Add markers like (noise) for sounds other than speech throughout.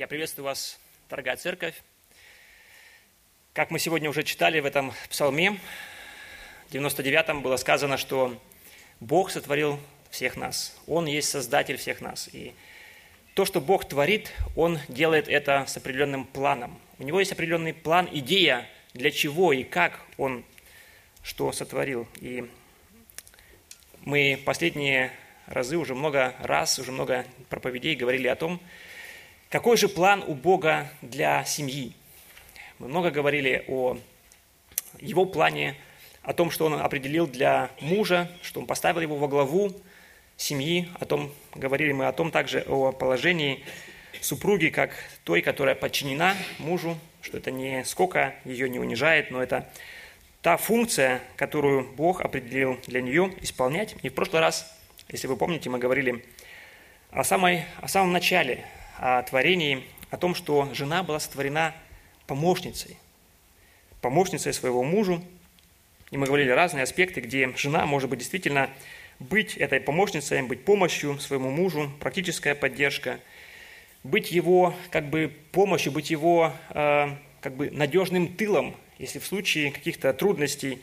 Я приветствую вас, дорогая церковь. Как мы сегодня уже читали в этом псалме, в 99-м было сказано, что Бог сотворил всех нас. Он есть Создатель всех нас. И то, что Бог творит, Он делает это с определенным планом. У Него есть определенный план, идея, для чего и как Он что сотворил. И мы последние разы уже много раз, уже много проповедей говорили о том, какой же план у Бога для семьи. Мы много говорили о его плане, о том, что он определил для мужа, что он поставил его во главу семьи, о том, говорили мы о том также о положении супруги, как той, которая подчинена мужу, что это не сколько ее не унижает, но это та функция, которую Бог определил для нее исполнять. И в прошлый раз если вы помните, мы говорили о, самой, о самом начале, о творении, о том, что жена была сотворена помощницей, помощницей своего мужу. И мы говорили разные аспекты, где жена может быть действительно быть этой помощницей, быть помощью своему мужу, практическая поддержка, быть его как бы помощью, быть его э, как бы надежным тылом, если в случае каких-то трудностей,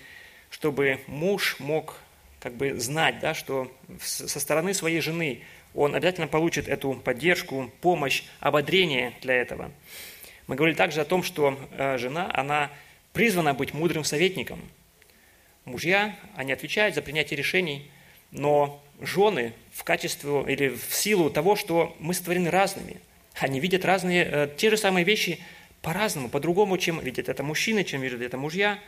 чтобы муж мог как бы знать, да, что со стороны своей жены он обязательно получит эту поддержку, помощь, ободрение для этого. Мы говорили также о том, что э, жена, она призвана быть мудрым советником. Мужья, они отвечают за принятие решений, но жены в качестве или в силу того, что мы створены разными, они видят разные, э, те же самые вещи по-разному, по-другому, чем видят это мужчины, чем видят это мужья.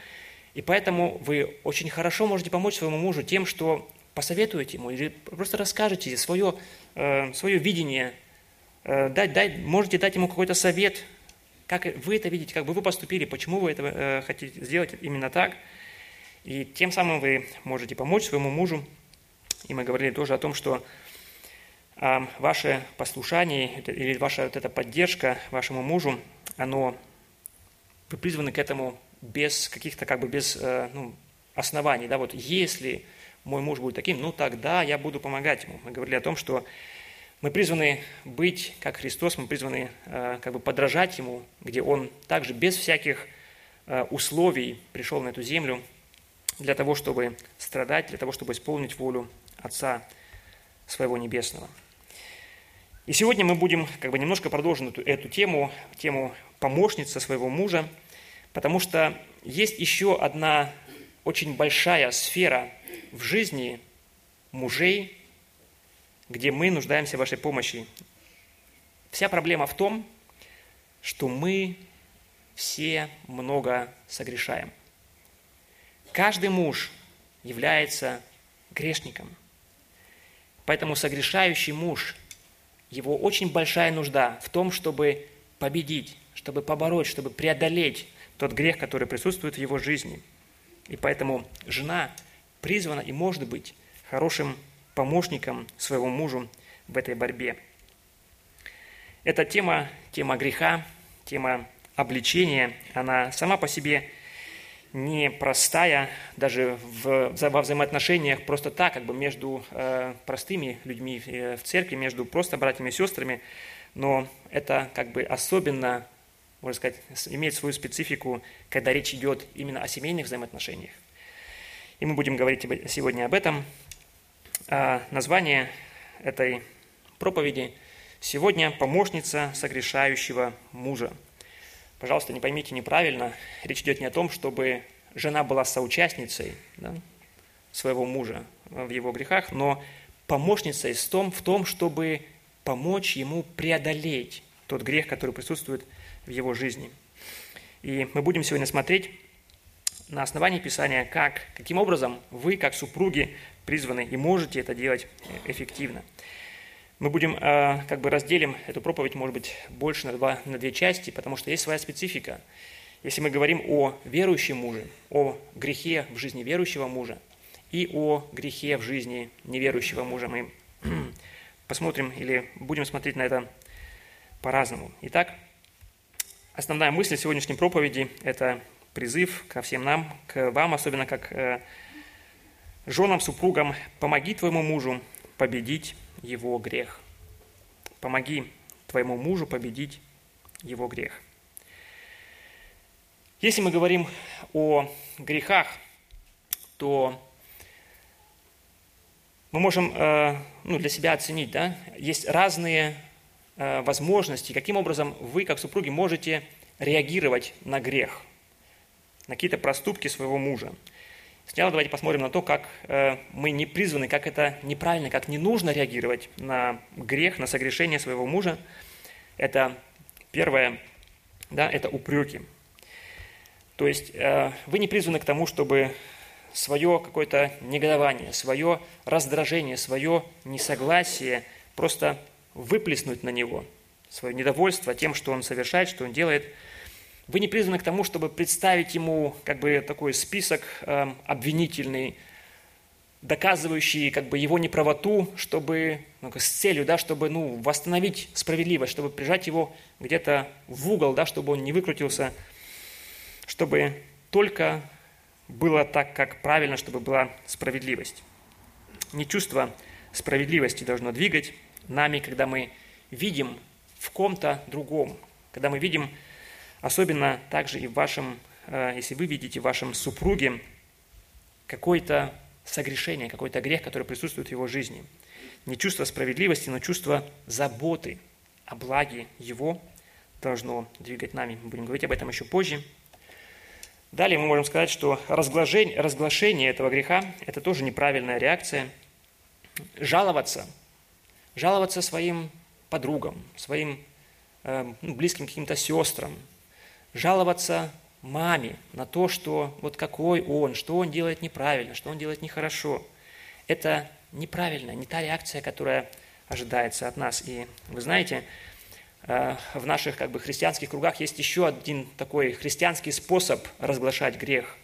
И поэтому вы очень хорошо можете помочь своему мужу тем, что посоветуете ему или просто расскажете свое, э, свое видение, э, дать, дать, можете дать ему какой-то совет, как вы это видите, как бы вы поступили, почему вы это э, хотите сделать именно так. И тем самым вы можете помочь своему мужу. И мы говорили тоже о том, что ваше послушание или ваша вот эта поддержка вашему мужу, оно, вы призваны к этому без каких-то, как бы без ну, оснований, да, вот если мой муж будет таким, ну тогда я буду помогать ему. Мы говорили о том, что мы призваны быть как Христос, мы призваны э, как бы подражать Ему, где Он также без всяких э, условий пришел на эту землю для того, чтобы страдать, для того, чтобы исполнить волю Отца своего Небесного. И сегодня мы будем как бы немножко продолжим эту, эту тему, тему помощницы своего мужа – Потому что есть еще одна очень большая сфера в жизни мужей, где мы нуждаемся в вашей помощи. Вся проблема в том, что мы все много согрешаем. Каждый муж является грешником. Поэтому согрешающий муж, его очень большая нужда в том, чтобы победить, чтобы побороть, чтобы преодолеть тот грех, который присутствует в его жизни. И поэтому жена призвана и может быть хорошим помощником своего мужу в этой борьбе. Эта тема, тема греха, тема обличения, она сама по себе непростая, даже в, во взаимоотношениях просто так, как бы между э, простыми людьми э, в церкви, между просто братьями и сестрами, но это как бы особенно можно сказать, имеет свою специфику, когда речь идет именно о семейных взаимоотношениях. И мы будем говорить сегодня об этом. А название этой проповеди сегодня «Помощница согрешающего мужа». Пожалуйста, не поймите неправильно, речь идет не о том, чтобы жена была соучастницей да, своего мужа в его грехах, но помощницей в том, в том, чтобы помочь ему преодолеть тот грех, который присутствует в его жизни. И мы будем сегодня смотреть на основании Писания, как, каким образом вы, как супруги, призваны и можете это делать эффективно. Мы будем, э, как бы разделим эту проповедь, может быть, больше на, два, на две части, потому что есть своя специфика. Если мы говорим о верующем муже, о грехе в жизни верующего мужа и о грехе в жизни неверующего мужа, мы (clears throat) посмотрим или будем смотреть на это по-разному. Итак, Основная мысль сегодняшней проповеди – это призыв ко всем нам, к вам, особенно как э, женам, супругам, помоги твоему мужу победить его грех. Помоги твоему мужу победить его грех. Если мы говорим о грехах, то мы можем э, ну, для себя оценить, да, есть разные э, возможности, каким образом вы, как супруги, можете реагировать на грех, на какие-то проступки своего мужа. Сначала давайте посмотрим на то, как э, мы не призваны, как это неправильно, как не нужно реагировать на грех, на согрешение своего мужа. Это первое, да, это упреки. То есть э, вы не призваны к тому, чтобы свое какое-то негодование, свое раздражение, свое несогласие просто выплеснуть на него, свое недовольство тем, что он совершает, что он делает – вы не призваны к тому, чтобы представить ему как бы такой список э, обвинительный, доказывающий как бы его неправоту, чтобы ну, с целью, да, чтобы ну, восстановить справедливость, чтобы прижать его где-то в угол, да, чтобы он не выкрутился, чтобы только было так, как правильно, чтобы была справедливость. Не чувство справедливости должно двигать нами, когда мы видим в ком-то другом, когда мы видим Особенно также и в вашем, э, если вы видите в вашем супруге какое-то согрешение, какой-то грех, который присутствует в его жизни. Не чувство справедливости, но чувство заботы о благе его должно двигать нами. Мы будем говорить об этом еще позже. Далее мы можем сказать, что разглашение, разглашение этого греха – это тоже неправильная реакция. Жаловаться, жаловаться своим подругам, своим э, ну, близким каким-то сестрам, жаловаться маме на то, что вот какой он, что он делает неправильно, что он делает нехорошо. Это неправильно, не та реакция, которая ожидается от нас. И вы знаете, э, в наших как бы, христианских кругах есть еще один такой христианский способ разглашать грех.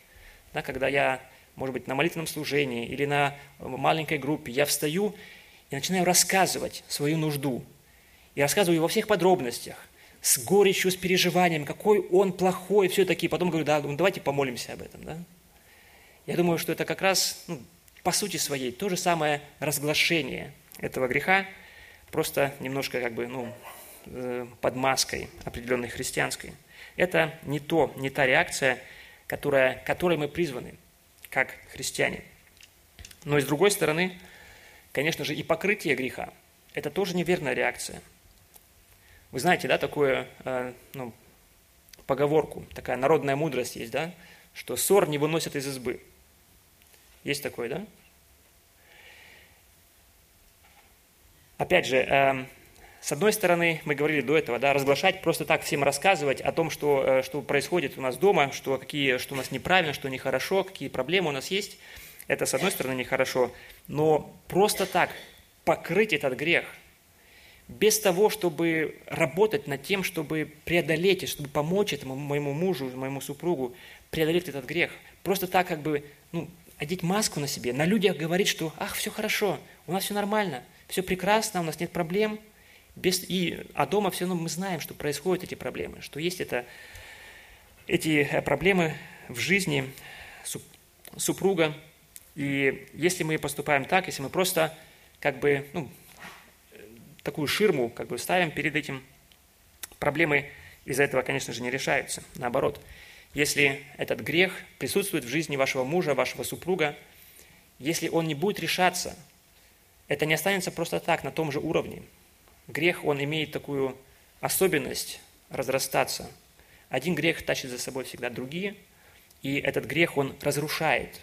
Да, когда я, может быть, на молитвенном служении или на маленькой группе, я встаю и начинаю рассказывать свою нужду. И рассказываю во всех подробностях – с горечью, с переживанием, какой он плохой, все такие. Потом говорю, да, давайте помолимся об этом. Да? Я думаю, что это как раз, ну, по сути своей, то же самое разглашение этого греха, просто немножко как бы, ну, э, под маской определенной христианской. Это не то, не та реакция, которая, которой мы призваны, как христиане. Но и с другой стороны, конечно же, и покрытие греха – это тоже неверная реакция – вы знаете, да, такую э, ну, поговорку, такая народная мудрость есть, да, что ссор не выносят из избы. Есть такое, да? Опять же, э, с одной стороны, мы говорили до этого, да, разглашать, просто так всем рассказывать о том, что, э, что происходит у нас дома, что, какие, что у нас неправильно, что нехорошо, какие проблемы у нас есть, это, с одной стороны, нехорошо. Но просто так покрыть этот грех – без того, чтобы работать над тем, чтобы преодолеть, чтобы помочь этому моему мужу, моему супругу преодолеть этот грех. Просто так как бы, ну, одеть маску на себе, на людях говорить, что, ах, все хорошо, у нас все нормально, все прекрасно, у нас нет проблем. Без, и, а дома все равно мы знаем, что происходят эти проблемы, что есть это, эти э, проблемы в жизни супруга. И если мы поступаем так, если мы просто как бы, ну, такую ширму как бы ставим перед этим, проблемы из-за этого, конечно же, не решаются. Наоборот, если этот грех присутствует в жизни вашего мужа, вашего супруга, если он не будет решаться, это не останется просто так, на том же уровне. Грех, он имеет такую особенность разрастаться. Один грех тащит за собой всегда другие, и этот грех, он разрушает.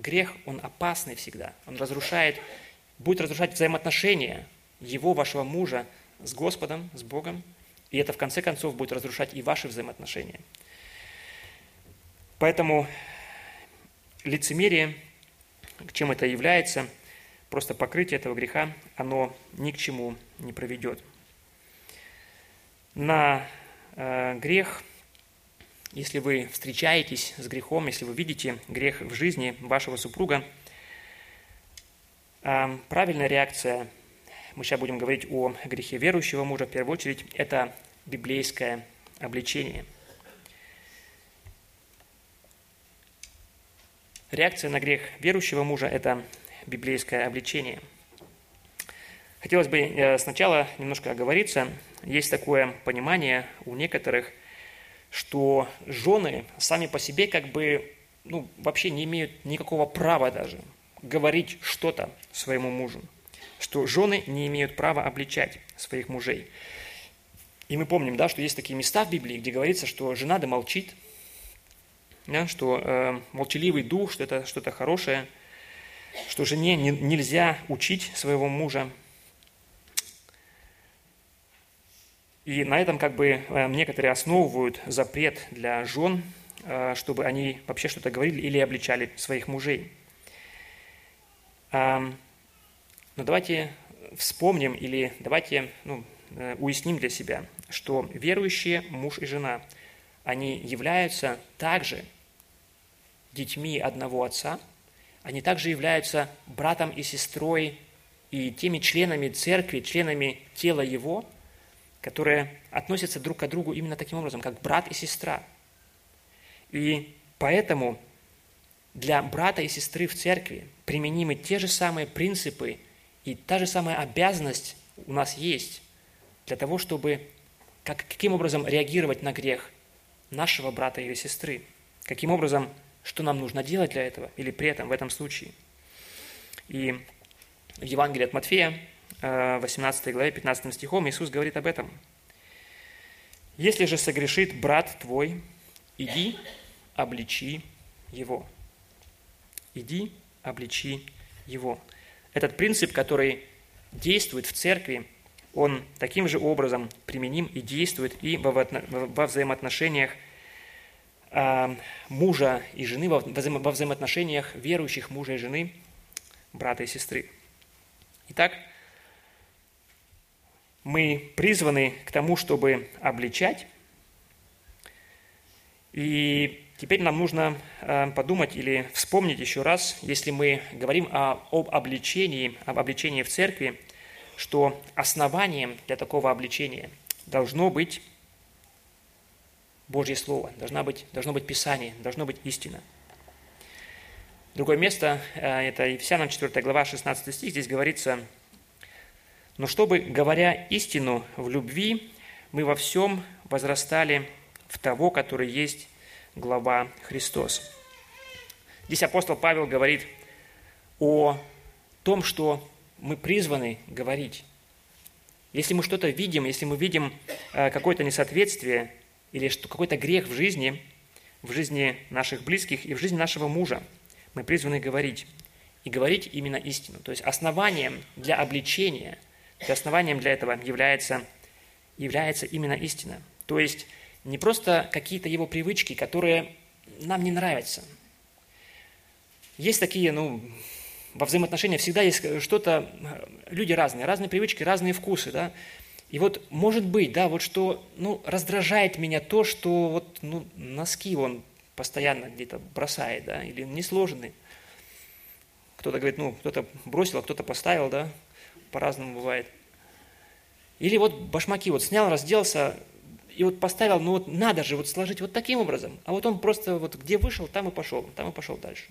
Грех, он опасный всегда. Он разрушает, будет разрушать взаимоотношения его, вашего мужа с Господом, с Богом, и это в конце концов будет разрушать и ваши взаимоотношения. Поэтому лицемерие, чем это является, просто покрытие этого греха, оно ни к чему не проведет. На э, грех, если вы встречаетесь с грехом, если вы видите грех в жизни вашего супруга, э, правильная реакция мы сейчас будем говорить о грехе верующего мужа, в первую очередь, это библейское обличение. Реакция на грех верующего мужа – это библейское обличение. Хотелось бы э, сначала немножко оговориться. Есть такое понимание у некоторых, что жены сами по себе как бы ну, вообще не имеют никакого права даже говорить что-то своему мужу, что жены не имеют права обличать своих мужей. И мы помним, да, что есть такие места в Библии, где говорится, что жена да молчит, да, что э, молчаливый дух, что это что-то хорошее, что жене не, нельзя учить своего мужа, И на этом как бы э, некоторые основывают запрет для жен, э, чтобы они вообще что-то говорили или обличали своих мужей. Но давайте вспомним или давайте ну, э, уясним для себя, что верующие муж и жена, они являются также детьми одного отца, они также являются братом и сестрой и теми членами церкви, членами тела его – которые относятся друг к другу именно таким образом, как брат и сестра. И поэтому для брата и сестры в церкви применимы те же самые принципы и та же самая обязанность у нас есть для того, чтобы как, каким образом реагировать на грех нашего брата или сестры, каким образом, что нам нужно делать для этого или при этом в этом случае. И в Евангелии от Матфея 18 главе 15 стихом Иисус говорит об этом. «Если же согрешит брат твой, иди, обличи его». Иди, обличи его. Этот принцип, который действует в церкви, он таким же образом применим и действует и во взаимоотношениях а, мужа и жены, во взаимоотношениях верующих мужа и жены, брата и сестры. Итак, мы призваны к тому, чтобы обличать. И теперь нам нужно э, подумать или вспомнить еще раз, если мы говорим о, об обличении, об обличении в церкви, что основанием для такого обличения должно быть Божье Слово, должна быть, должно быть Писание, должно быть истина. Другое место, э, это Ефесянам 4 глава, 16 стих, здесь говорится, но чтобы, говоря истину в любви, мы во всем возрастали в того, который есть глава Христос. Здесь апостол Павел говорит о том, что мы призваны говорить. Если мы что-то видим, если мы видим э, какое-то несоответствие или какой-то грех в жизни, в жизни наших близких и в жизни нашего мужа, мы призваны говорить. И говорить именно истину. То есть основанием для обличения – и основанием для этого является, является именно истина. То есть не просто какие-то его привычки, которые нам не нравятся. Есть такие, ну, во взаимоотношениях всегда есть что-то, люди разные, разные привычки, разные вкусы, да. И вот может быть, да, вот что, ну, раздражает меня то, что вот, ну, носки он постоянно где-то бросает, да, или не. Кто-то говорит, ну, кто-то бросил, а кто-то поставил, да, по-разному бывает. Или вот башмаки вот снял, разделся, и вот поставил, ну вот надо же вот сложить вот таким образом. А вот он просто вот где вышел, там и пошел, там и пошел дальше.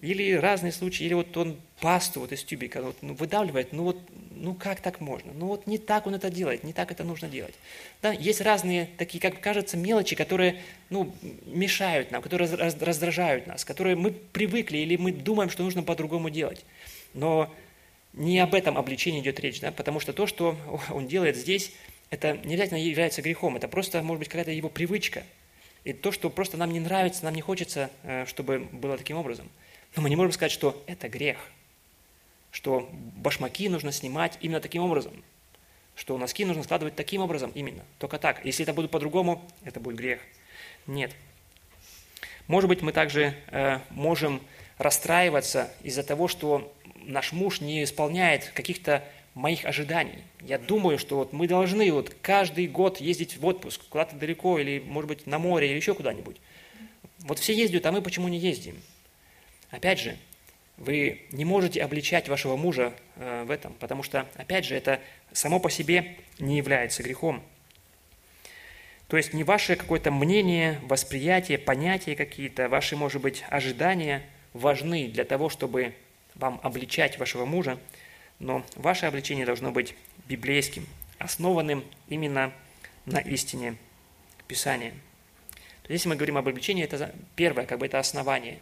Или разные случаи, или вот он пасту вот из тюбика вот, ну, выдавливает, ну вот, ну как так можно? Ну вот не так он это делает, не так это нужно делать. Да, есть разные такие, как кажется, мелочи, которые ну, мешают нам, которые раздражают нас, которые мы привыкли или мы думаем, что нужно по-другому делать. Но не об этом обличении идет речь, да, потому что то, что (laughs) он делает здесь, это не обязательно является грехом, это просто, может быть, какая-то его привычка. И то, что просто нам не нравится, нам не хочется, э, чтобы было таким образом. Но мы не можем сказать, что это грех, что башмаки нужно снимать именно таким образом, что носки нужно складывать таким образом именно, только так. Если это будет по-другому, это будет грех. Нет. Может быть, мы также э, можем расстраиваться из-за того, что наш муж не исполняет каких-то моих ожиданий. Я думаю, что вот мы должны вот каждый год ездить в отпуск куда-то далеко или, может быть, на море или еще куда-нибудь. Вот все ездят, а мы почему не ездим? Опять же, вы не можете обличать вашего мужа э, в этом, потому что, опять же, это само по себе не является грехом. То есть не ваше какое-то мнение, восприятие, понятия какие-то, ваши, может быть, ожидания важны для того, чтобы вам обличать вашего мужа, но ваше обличение должно быть библейским, основанным именно на истине Писания. То есть, если мы говорим об обличении, это первое, как бы это основание.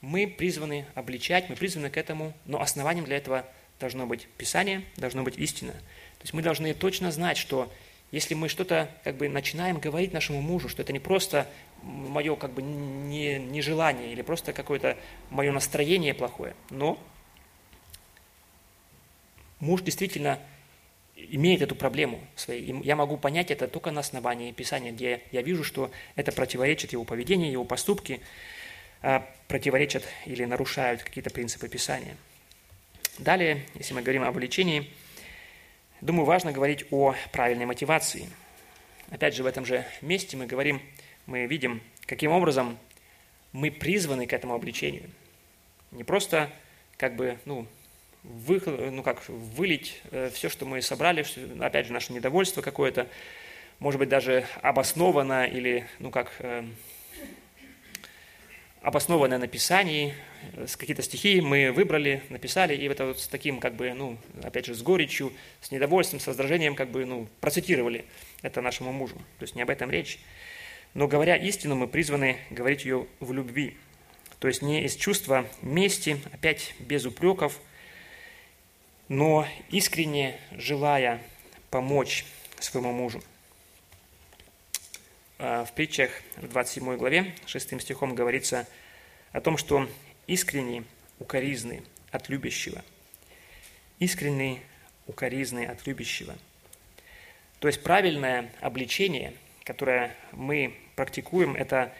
Мы призваны обличать, мы призваны к этому, но основанием для этого должно быть Писание, должно быть истина. То есть мы должны точно знать, что если мы что-то как бы начинаем говорить нашему мужу, что это не просто мое как бы не, нежелание или просто какое-то мое настроение плохое, но муж действительно имеет эту проблему своей. я могу понять это только на основании Писания, где я вижу, что это противоречит его поведению, его поступки, а, противоречат или нарушают какие-то принципы Писания. Далее, если мы говорим об влечении, думаю, важно говорить о правильной мотивации. Опять же, в этом же месте мы говорим, мы видим, каким образом мы призваны к этому обличению. Не просто как бы, ну, вы, ну как, вылить э, все, что мы собрали, опять же, наше недовольство какое-то, может быть, даже обоснованно или, ну как, э, обоснованное на Писании, э, какие-то стихи мы выбрали, написали, и это вот с таким, как бы, ну, опять же, с горечью, с недовольством, с раздражением, как бы, ну, процитировали это нашему мужу. То есть не об этом речь. Но говоря истину, мы призваны говорить ее в любви. То есть не из чувства мести, опять без упреков – но искренне желая помочь своему мужу. А, в притчах в 27 главе 6 стихом говорится о том, что искренний укоризны от любящего. Искренний укоризны от любящего. То есть правильное обличение, которое мы практикуем, это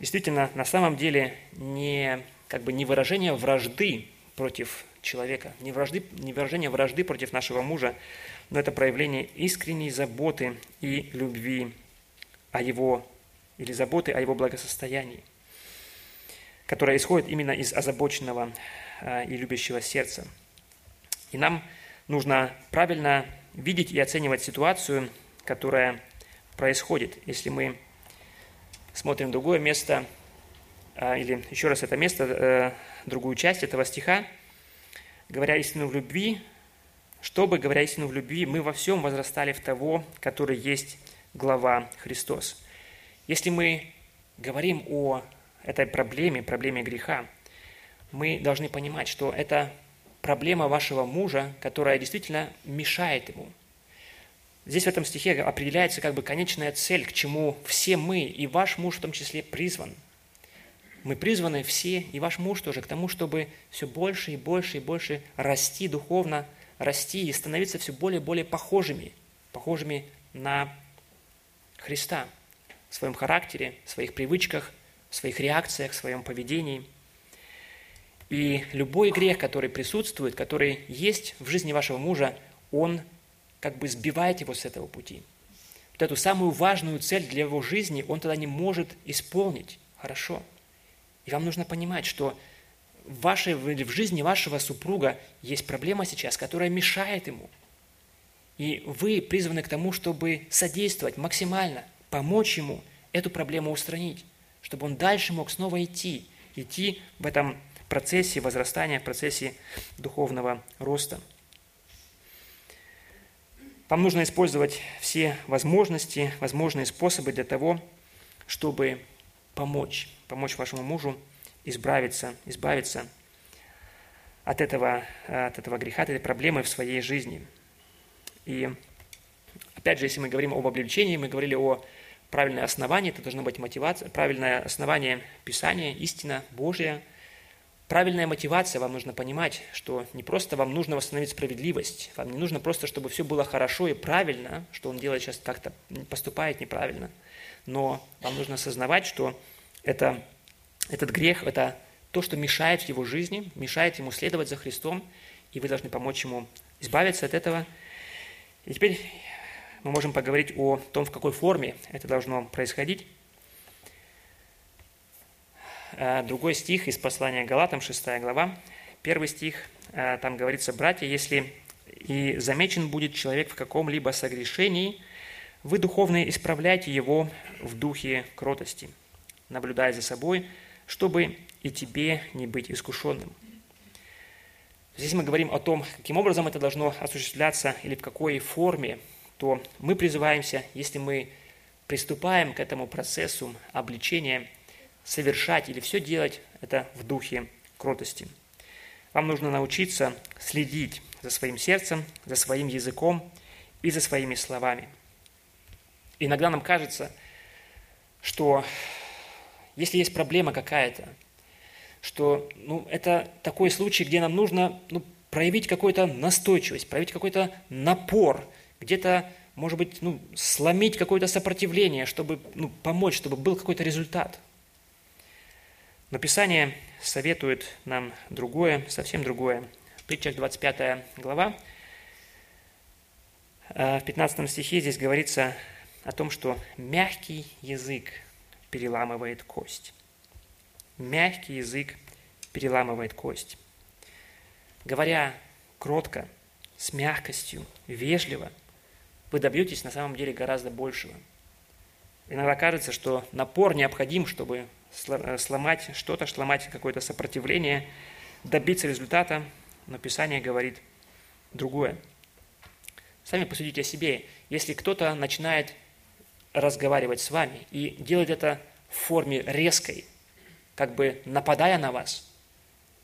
действительно на самом деле не, как бы не выражение вражды против человека, не, вражды, не выражение вражды против нашего мужа, но это проявление искренней заботы и любви о его, или заботы о его благосостоянии, которая исходит именно из озабоченного а, и любящего сердца. И нам нужно правильно видеть и оценивать ситуацию, которая происходит. Если мы смотрим другое место, а, или еще раз это место, э, другую часть этого стиха, говоря истину в любви, чтобы, говоря истину в любви, мы во всем возрастали в того, который есть глава Христос. Если мы говорим о этой проблеме, проблеме греха, мы должны понимать, что это проблема вашего мужа, которая действительно мешает ему. Здесь в этом стихе определяется как бы конечная цель, к чему все мы, и ваш муж в том числе, призван – мы призваны все, и ваш муж тоже, к тому, чтобы все больше и больше и больше расти духовно, расти и становиться все более и более похожими, похожими на Христа в своем характере, в своих привычках, в своих реакциях, в своем поведении. И любой грех, который присутствует, который есть в жизни вашего мужа, он как бы сбивает его с этого пути. Вот эту самую важную цель для его жизни он тогда не может исполнить хорошо – и вам нужно понимать, что в, вашей, в жизни вашего супруга есть проблема сейчас, которая мешает ему. И вы призваны к тому, чтобы содействовать максимально, помочь ему эту проблему устранить, чтобы он дальше мог снова идти, идти в этом процессе возрастания, в процессе духовного роста. Вам нужно использовать все возможности, возможные способы для того, чтобы помочь, помочь вашему мужу избавиться, избавиться от этого, от этого греха, от этой проблемы в своей жизни. И опять же, если мы говорим об облегчении, мы говорили о правильное основание, это должно быть мотивация, правильное основание Писания, истина Божья. Правильная мотивация, вам нужно понимать, что не просто вам нужно восстановить справедливость, вам не нужно просто, чтобы все было хорошо и правильно, что он делает сейчас как-то, поступает неправильно – но вам нужно осознавать, что это, этот грех – это то, что мешает в его жизни, мешает ему следовать за Христом, и вы должны помочь ему избавиться от этого. И теперь мы можем поговорить о том, в какой форме это должно происходить. А, другой стих из послания Галатам, 6 глава, первый стих, а, там говорится, «Братья, если и замечен будет человек в каком-либо согрешении – вы духовно исправляйте его в духе кротости, наблюдая за собой, чтобы и тебе не быть искушенным. Здесь мы говорим о том, каким образом это должно осуществляться или в какой форме, то мы призываемся, если мы приступаем к этому процессу обличения, совершать или все делать это в духе кротости. Вам нужно научиться следить за своим сердцем, за своим языком и за своими словами. Иногда нам кажется, что если есть проблема какая-то, что ну, это такой случай, где нам нужно ну, проявить какую-то настойчивость, проявить какой-то напор, где-то, может быть, ну, сломить какое-то сопротивление, чтобы ну, помочь, чтобы был какой-то результат. Но Писание советует нам другое, совсем другое. В притчах 25 глава, в 15 стихе здесь говорится о том, что мягкий язык переламывает кость. Мягкий язык переламывает кость. Говоря кротко, с мягкостью, вежливо, вы добьетесь на самом деле гораздо большего. Иногда кажется, что напор необходим, чтобы э, сломать что-то, сломать какое-то сопротивление, добиться результата, но Писание говорит другое. Сами посудите о себе. Если кто-то начинает разговаривать с вами и делать это в форме резкой, как бы нападая на вас,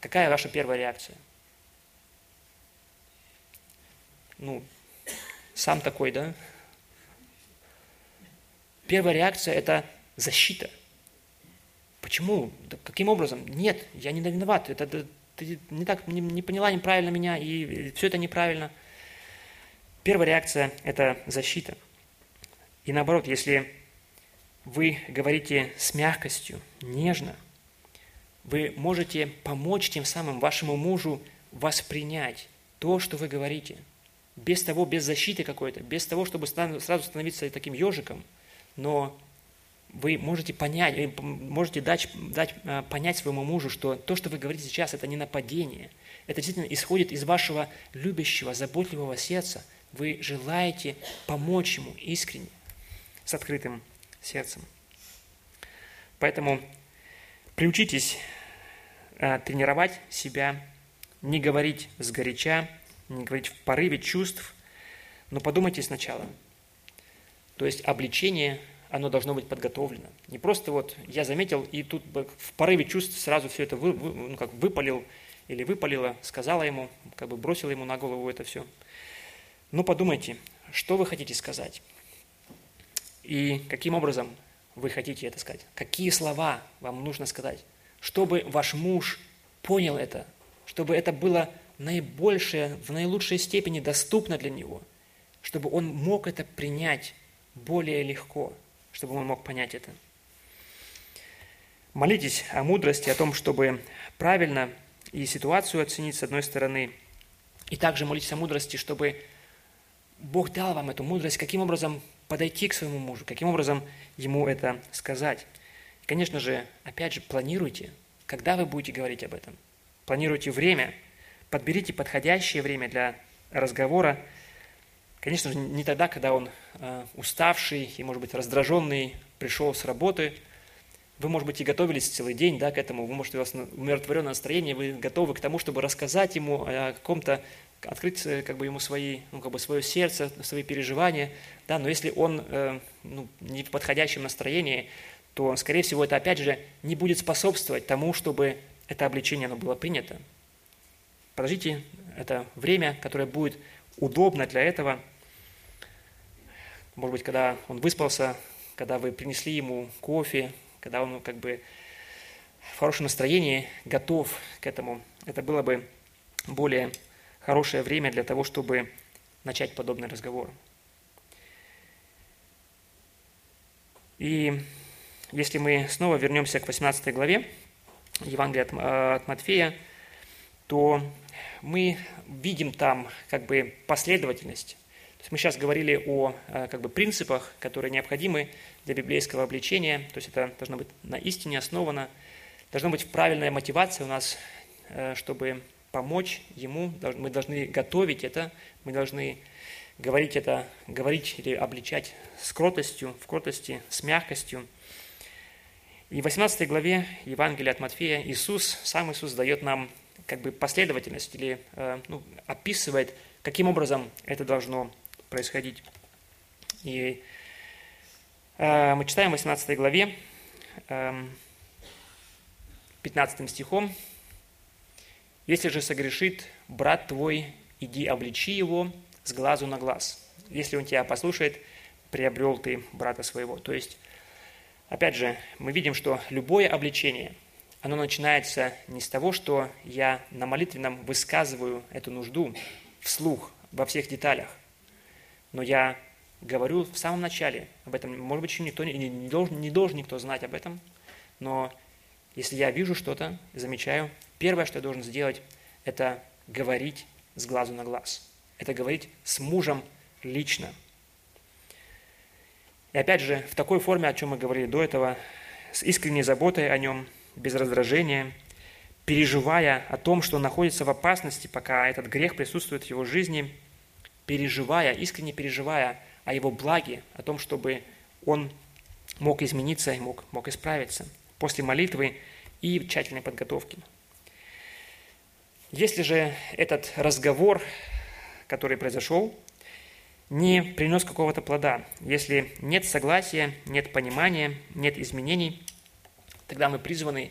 какая ваша первая реакция? Ну, сам такой, да? Первая реакция – это защита. Почему? Да каким образом? Нет, я не виноват. Это, это ты не так не, не поняла неправильно меня, и все это неправильно. Первая реакция – это защита. И наоборот, если вы говорите с мягкостью, нежно – вы можете помочь тем самым вашему мужу воспринять то, что вы говорите. Без того, без защиты какой-то, без того, чтобы сразу становиться таким ежиком, но вы можете понять, можете дать, дать а, понять своему мужу, что то, что вы говорите сейчас, это не нападение. Это действительно исходит из вашего любящего, заботливого сердца. Вы желаете помочь ему искренне, с открытым сердцем. Поэтому приучитесь Э, тренировать себя, не говорить сгоряча, не говорить в порыве чувств, но подумайте сначала. То есть обличение, оно должно быть подготовлено. Не просто вот я заметил, и тут в порыве чувств сразу все это вы, вы, ну, как выпалил или выпалила, сказала ему, как бы бросила ему на голову это все. Но подумайте, что вы хотите сказать? И каким образом вы хотите это сказать? Какие слова вам нужно сказать? Чтобы ваш муж понял это, чтобы это было наибольшее, в наилучшей степени доступно для него, чтобы он мог это принять более легко, чтобы он мог понять это. Молитесь о мудрости, о том, чтобы правильно и ситуацию оценить с одной стороны, и также молитесь о мудрости, чтобы Бог дал вам эту мудрость, каким образом подойти к своему мужу, каким образом ему это сказать. Конечно же, опять же, планируйте, когда вы будете говорить об этом. Планируйте время, подберите подходящее время для разговора. Конечно же, не тогда, когда он э, уставший и, может быть, раздраженный, пришел с работы. Вы, может быть, и готовились целый день да, к этому. Вы, может, у вас умиротворенное настроение, вы готовы к тому, чтобы рассказать ему о каком-то, открыть э, как бы, ему свои, ну, как бы свое сердце, свои переживания. Да, но если он э, ну, не в подходящем настроении, то, скорее всего, это опять же не будет способствовать тому, чтобы это обличение оно было принято. Подождите, это время, которое будет удобно для этого. Может быть, когда он выспался, когда вы принесли ему кофе, когда он как бы в хорошем настроении, готов к этому. Это было бы более хорошее время для того, чтобы начать подобный разговор. И если мы снова вернемся к 18 главе Евангелия от, э, от Матфея, то мы видим там как бы последовательность. То есть мы сейчас говорили о э, как бы, принципах, которые необходимы для библейского обличения. То есть это должно быть на истине основано. Должна быть правильная мотивация у нас, э, чтобы помочь ему. Мы должны готовить это, мы должны говорить это, говорить или обличать с кротостью, в кротости, с мягкостью – и в 18 главе Евангелия от Матфея Иисус, сам Иисус дает нам как бы последовательность или э, ну, описывает, каким образом это должно происходить. И э, мы читаем в 18 главе, э, 15 стихом, «Если же согрешит брат твой, иди обличи его с глазу на глаз. Если он тебя послушает, приобрел ты брата своего». То есть, опять же, мы видим, что любое обличение, оно начинается не с того, что я на молитвенном высказываю эту нужду вслух, во всех деталях, но я говорю в самом начале об этом. Может быть, еще никто не, не, должен, не должен никто знать об этом, но если я вижу что-то, замечаю, первое, что я должен сделать, это говорить с глазу на глаз. Это говорить с мужем лично. И опять же, в такой форме, о чем мы говорили до этого, с искренней заботой о нем, без раздражения, переживая о том, что он находится в опасности, пока этот грех присутствует в его жизни, переживая, искренне переживая о его благе, о том, чтобы он мог измениться и мог, мог исправиться после молитвы и тщательной подготовки. Если же этот разговор, который произошел, не принес какого-то плода, если нет согласия, нет понимания, нет изменений, тогда мы призваны,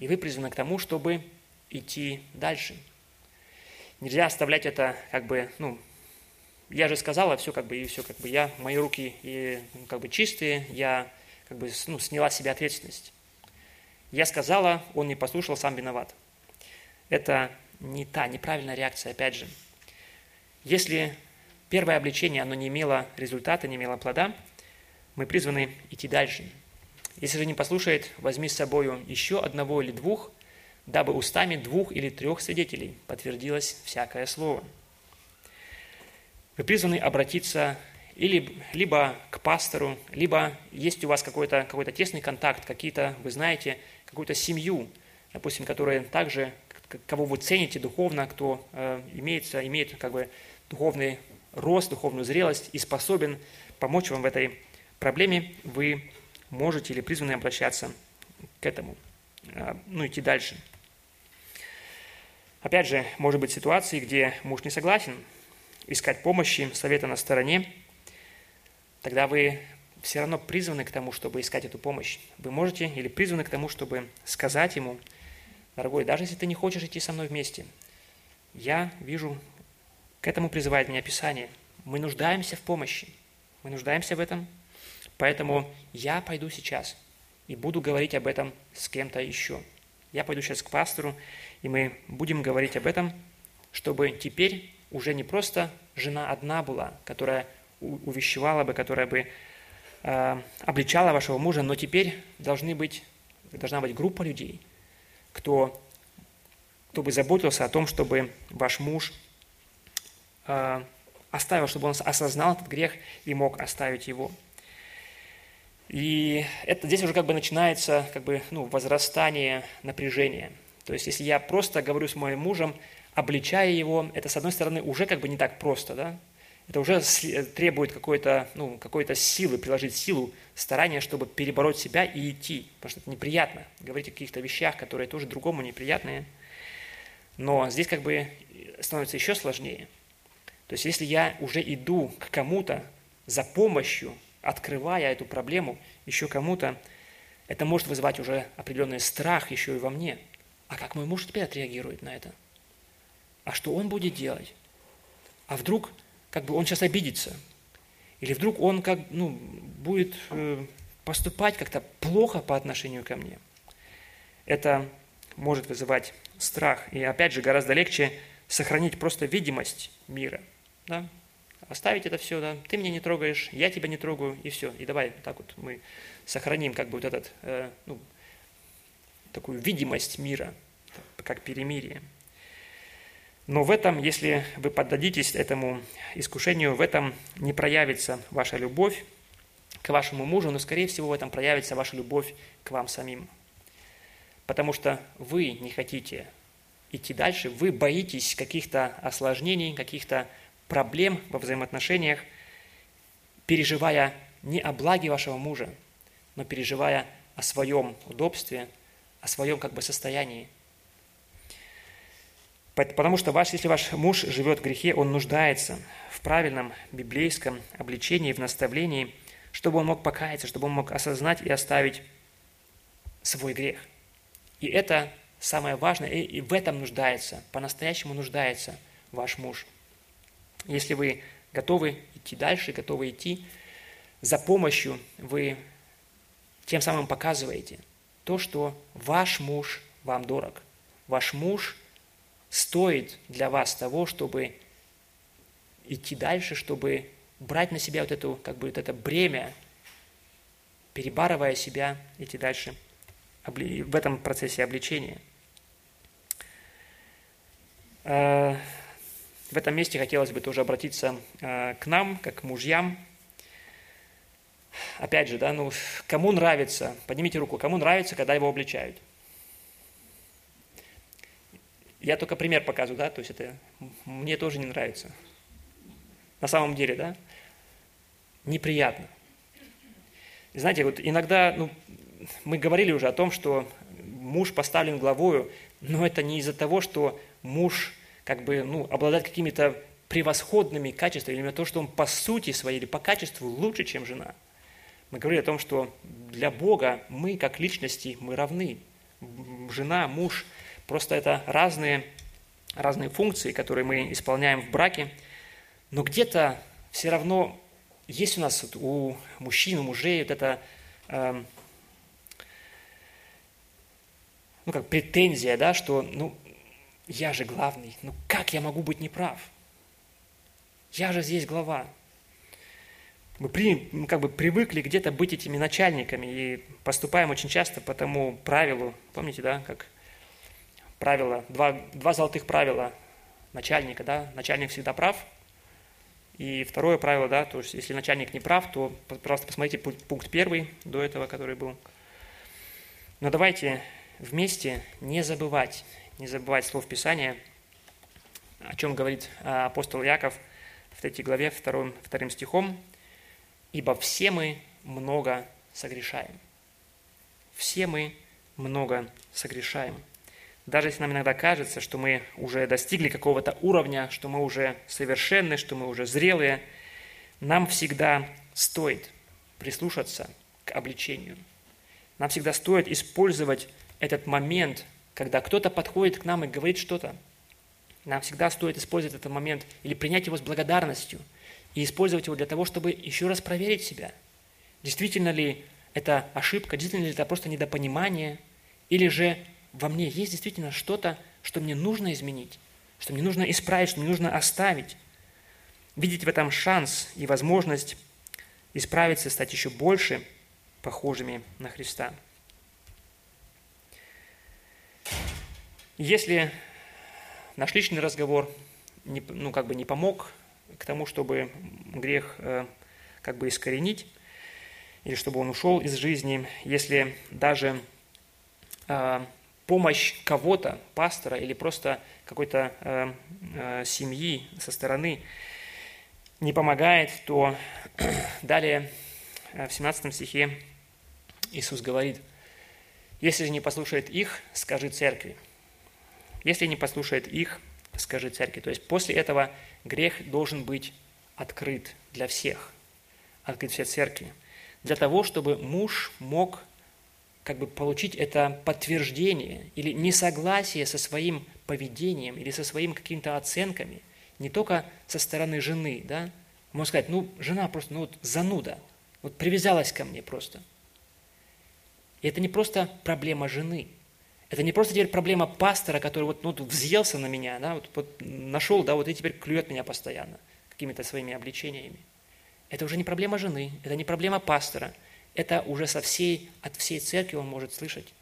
и вы призваны к тому, чтобы идти дальше. Нельзя оставлять это как бы, ну, я же сказала все как бы, и все как бы, я, мои руки и, ну, как бы чистые, я как бы, ну, сняла с себя ответственность. Я сказала, он не послушал, сам виноват. Это не та, неправильная реакция, опять же. Если первое обличение, оно не имело результата, не имело плода, мы призваны идти дальше. Если же не послушает, возьми с собой еще одного или двух, дабы устами двух или трех свидетелей подтвердилось всякое слово. Вы призваны обратиться или, либо к пастору, либо есть у вас какой-то какой тесный контакт, какие-то, вы знаете, какую-то семью, допустим, которая также кого вы цените духовно, кто э, имеется, имеет как бы духовный рост, духовную зрелость и способен помочь вам в этой проблеме, вы можете или призваны обращаться к этому, э, ну, идти дальше. Опять же, может быть ситуации, где муж не согласен искать помощи, совета на стороне, тогда вы все равно призваны к тому, чтобы искать эту помощь. Вы можете или призваны к тому, чтобы сказать ему – Дорогой, даже если ты не хочешь идти со мной вместе, я вижу, к этому призывает меня Писание. Мы нуждаемся в помощи. Мы нуждаемся в этом. Поэтому я пойду сейчас и буду говорить об этом с кем-то еще. Я пойду сейчас к пастору, и мы будем говорить об этом, чтобы теперь уже не просто жена одна была, которая увещевала бы, которая бы э, обличала вашего мужа, но теперь должны быть, должна быть группа людей – кто, кто бы заботился о том, чтобы ваш муж оставил, чтобы он осознал этот грех и мог оставить его. И это здесь уже как бы начинается как бы, ну, возрастание напряжения. То есть, если я просто говорю с моим мужем, обличая его, это, с одной стороны, уже как бы не так просто, да? Это уже требует какой-то ну, какой силы, приложить силу, старания, чтобы перебороть себя и идти. Потому что это неприятно. Говорить о каких-то вещах, которые тоже другому неприятные. Но здесь как бы становится еще сложнее. То есть если я уже иду к кому-то за помощью, открывая эту проблему еще кому-то, это может вызывать уже определенный страх еще и во мне. А как мой муж теперь отреагирует на это? А что он будет делать? А вдруг как бы он сейчас обидится. Или вдруг он как, ну, будет э, поступать как-то плохо по отношению ко мне. Это может вызывать страх. И опять же, гораздо легче сохранить просто видимость мира. Да? Оставить это все, да, ты меня не трогаешь, я тебя не трогаю, и все. И давай так вот мы сохраним как бы вот этот, э, ну, такую видимость мира, как перемирие. Но в этом, если вы поддадитесь этому искушению, в этом не проявится ваша любовь к вашему мужу, но, скорее всего, в этом проявится ваша любовь к вам самим. Потому что вы не хотите идти дальше, вы боитесь каких-то осложнений, каких-то проблем во взаимоотношениях, переживая не о благе вашего мужа, но переживая о своем удобстве, о своем как бы состоянии. Потому что ваш, если ваш муж живет в грехе, он нуждается в правильном библейском обличении, в наставлении, чтобы он мог покаяться, чтобы он мог осознать и оставить свой грех. И это самое важное, и в этом нуждается, по-настоящему нуждается ваш муж. Если вы готовы идти дальше, готовы идти за помощью, вы тем самым показываете то, что ваш муж вам дорог. Ваш муж стоит для вас того, чтобы идти дальше, чтобы брать на себя вот, эту, как бы, вот это бремя, перебарывая себя, идти дальше в этом процессе обличения. В этом месте хотелось бы тоже обратиться э, к нам, как к мужьям. Опять же, да, ну, кому нравится, поднимите руку, кому нравится, когда его обличают – я только пример показываю, да, то есть это мне тоже не нравится. На самом деле, да, неприятно. Знаете, вот иногда, ну, мы говорили уже о том, что муж поставлен главою, но это не из-за того, что муж как бы, ну, обладает какими-то превосходными качествами, именно то, что он по сути своей или по качеству лучше, чем жена. Мы говорили о том, что для Бога мы, как личности, мы равны. Жена, муж – Просто это разные, разные функции, которые мы исполняем в браке, но где-то все равно есть у нас вот, у мужчин, у мужей вот это, э, ну как претензия, да, что, ну, я же главный, ну как я могу быть неправ? Я же здесь глава. Мы, при, мы как бы привыкли где-то быть этими начальниками и поступаем очень часто по тому правилу, помните, да, как правила, два, два золотых правила начальника, да, начальник всегда прав, и второе правило, да, то есть если начальник не прав, то просто посмотрите пункт первый до этого, который был. Но давайте вместе не забывать, не забывать слов Писания, о чем говорит а, апостол Яков в третьей главе, вторым, вторым стихом, «Ибо все мы много согрешаем». Все мы много согрешаем. Даже если нам иногда кажется, что мы уже достигли какого-то уровня, что мы уже совершенны, что мы уже зрелые, нам всегда стоит прислушаться к обличению. Нам всегда стоит использовать этот момент, когда кто-то подходит к нам и говорит что-то. Нам всегда стоит использовать этот момент или принять его с благодарностью и использовать его для того, чтобы еще раз проверить себя. Действительно ли это ошибка, действительно ли это просто недопонимание, или же во мне есть действительно что-то, что мне нужно изменить, что мне нужно исправить, что мне нужно оставить. Видеть в этом шанс и возможность исправиться, стать еще больше похожими на Христа. Если наш личный разговор не, ну, как бы не помог к тому, чтобы грех э, как бы искоренить, или чтобы он ушел из жизни, если даже э, помощь кого-то, пастора или просто какой-то э, э, семьи со стороны не помогает, то (clears throat) далее э, в 17 стихе Иисус говорит, если же не послушает их, скажи церкви. Если не послушает их, скажи церкви. То есть после этого грех должен быть открыт для всех, открыт все церкви. Для того, чтобы муж мог как бы получить это подтверждение или несогласие со своим поведением или со своими какими-то оценками, не только со стороны жены, да, можно сказать, ну, жена просто, ну, вот зануда, вот привязалась ко мне просто. И это не просто проблема жены, это не просто теперь проблема пастора, который вот, ну, взъелся на меня, да, вот, вот нашел, да, вот и теперь клюет меня постоянно какими-то своими обличениями. Это уже не проблема жены, это не проблема пастора – это уже со всей, от всей церкви он может слышать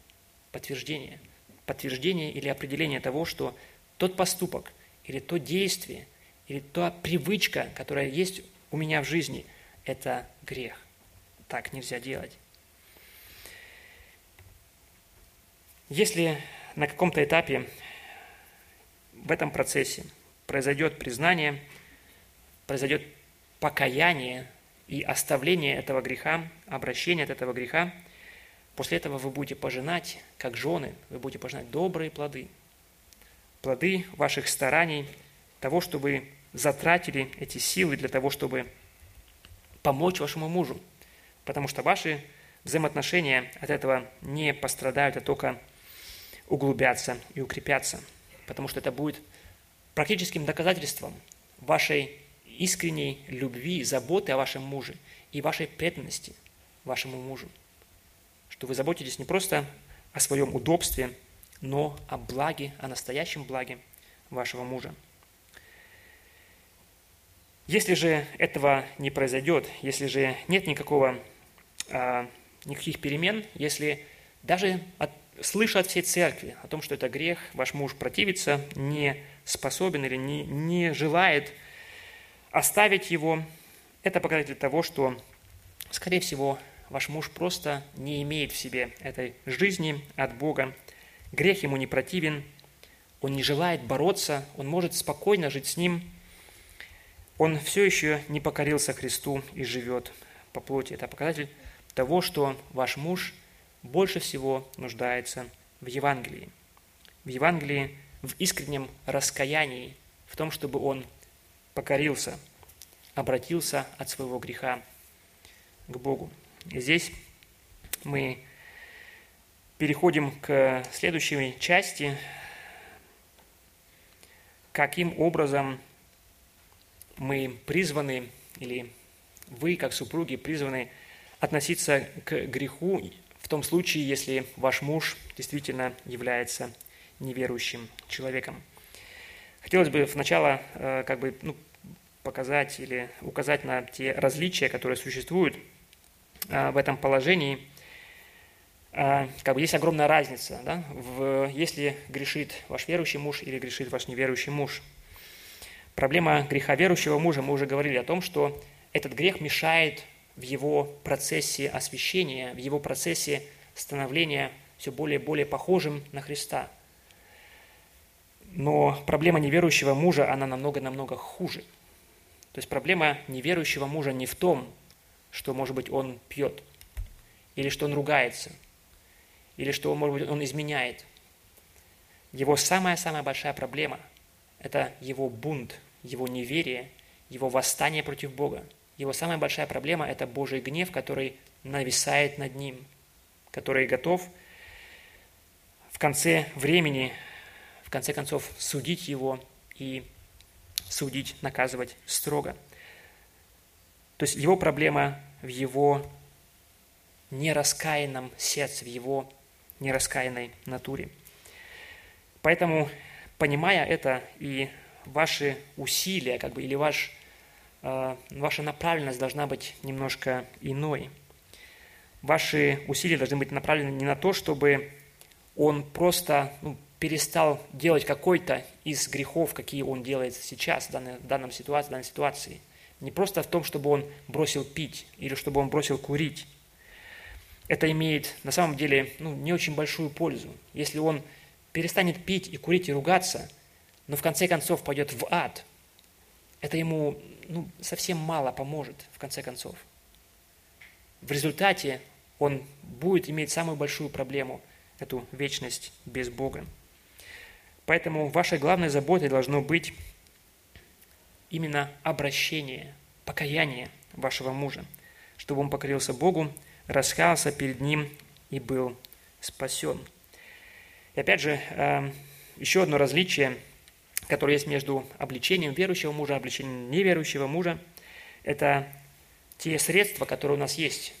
подтверждение. Подтверждение или определение того, что тот поступок или то действие, или та привычка, которая есть у меня в жизни, это грех. Так нельзя делать. Если на каком-то этапе в этом процессе произойдет признание, произойдет покаяние и оставление этого греха, обращение от этого греха, после этого вы будете пожинать, как жены, вы будете пожинать добрые плоды. плоды ваших стараний, того, чтобы затратили эти силы для того, чтобы помочь вашему мужу. Потому что ваши взаимоотношения от этого не пострадают, а только углубятся и укрепятся. Потому что это будет практическим доказательством вашей искренней любви, заботы о вашем муже и вашей преданности вашему мужу. Что вы заботитесь не просто о своем удобстве, но о благе, о настоящем благе вашего мужа. Если же этого не произойдет, если же нет никакого, а, никаких перемен, если даже от, слыша от всей церкви о том, что это грех, ваш муж противится, не способен или не, не желает оставить его, это показатель того, что, скорее всего, ваш муж просто не имеет в себе этой жизни от Бога, грех ему не противен, он не желает бороться, он может спокойно жить с ним, он все еще не покорился Христу и живет по плоти. Это показатель того, что ваш муж больше всего нуждается в Евангелии. В Евангелии, в искреннем раскаянии, в том, чтобы он покорился, обратился от своего греха к Богу. И здесь мы переходим к следующей части, каким образом мы призваны, или вы, как супруги, призваны относиться к греху в том случае, если ваш муж действительно является неверующим человеком. Хотелось бы сначала э, как бы, ну, показать или указать на те различия, которые существуют э, в этом положении. Э, как бы есть огромная разница, да, в, если грешит ваш верующий муж или грешит ваш неверующий муж. Проблема греха верующего мужа, мы уже говорили о том, что этот грех мешает в его процессе освящения, в его процессе становления все более и более похожим на Христа – но проблема неверующего мужа, она намного-намного хуже. То есть проблема неверующего мужа не в том, что, может быть, он пьет, или что он ругается, или что, может быть, он изменяет. Его самая-самая большая проблема – это его бунт, его неверие, его восстание против Бога. Его самая большая проблема – это Божий гнев, который нависает над ним, который готов в конце времени в конце концов, судить его и судить, наказывать строго. То есть его проблема в его нераскаянном сердце, в его нераскаянной натуре. Поэтому, понимая это, и ваши усилия, как бы, или ваш, ваша направленность должна быть немножко иной. Ваши усилия должны быть направлены не на то, чтобы он просто ну, перестал делать какой-то из грехов, какие он делает сейчас, в данной, в данном ситуации, в данной ситуации. Не просто в том, чтобы он бросил пить или чтобы он бросил курить. Это имеет на самом деле ну, не очень большую пользу. Если он перестанет пить и курить и ругаться, но в конце концов пойдет в ад, это ему ну, совсем мало поможет в конце концов. В результате он будет иметь самую большую проблему – эту вечность без Бога. Поэтому вашей главной заботой должно быть именно обращение, покаяние вашего мужа, чтобы он покорился Богу, раскаялся перед Ним и был спасен. И опять же, эм, еще одно различие, которое есть между обличением верующего мужа обличением неверующего мужа, это те средства, которые у нас есть,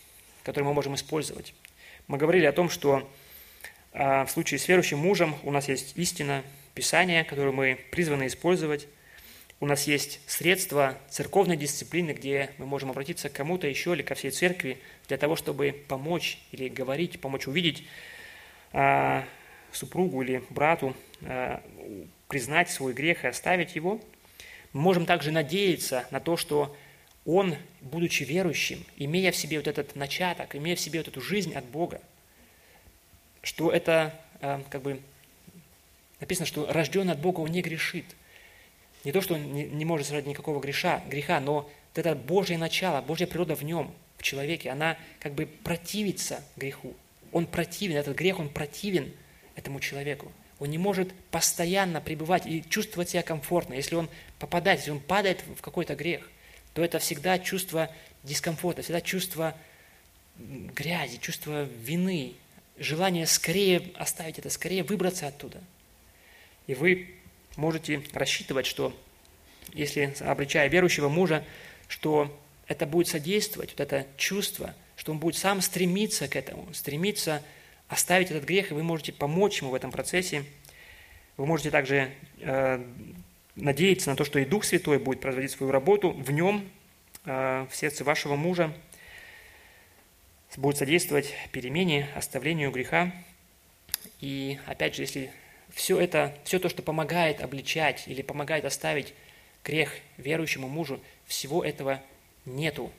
которые мы можем использовать. Мы говорили о том, что а в случае с верующим мужем у нас есть истина, Писание, которое мы призваны использовать. У нас есть средства церковной дисциплины, где мы можем обратиться к кому-то еще или ко всей церкви для того, чтобы помочь или говорить, помочь увидеть а, супругу или брату, а, признать свой грех и оставить его. Мы можем также надеяться на то, что он, будучи верующим, имея в себе вот этот начаток, имея в себе вот эту жизнь от Бога, что это э, как бы написано, что рожденный от Бога он не грешит. Не то, что он не, может совершать никакого греха, греха, но вот это Божье начало, Божья природа в нем, в человеке, она как бы противится греху. Он противен, этот грех, он противен этому человеку. Он не может постоянно пребывать и чувствовать себя комфортно. Если он попадает, если он падает в какой-то грех, то это всегда чувство дискомфорта, всегда чувство грязи, чувство вины, желание скорее оставить это, скорее выбраться оттуда. И вы можете рассчитывать, что если обличая верующего мужа, что это будет содействовать, вот это чувство, что он будет сам стремиться к этому, стремиться оставить этот грех, и вы можете помочь ему в этом процессе. Вы можете также э, надеяться на то, что и Дух Святой будет производить свою работу в нем, э, в сердце вашего мужа, будет содействовать перемене, оставлению греха. И опять же, если все это, все то, что помогает обличать или помогает оставить грех верующему мужу, всего этого нету.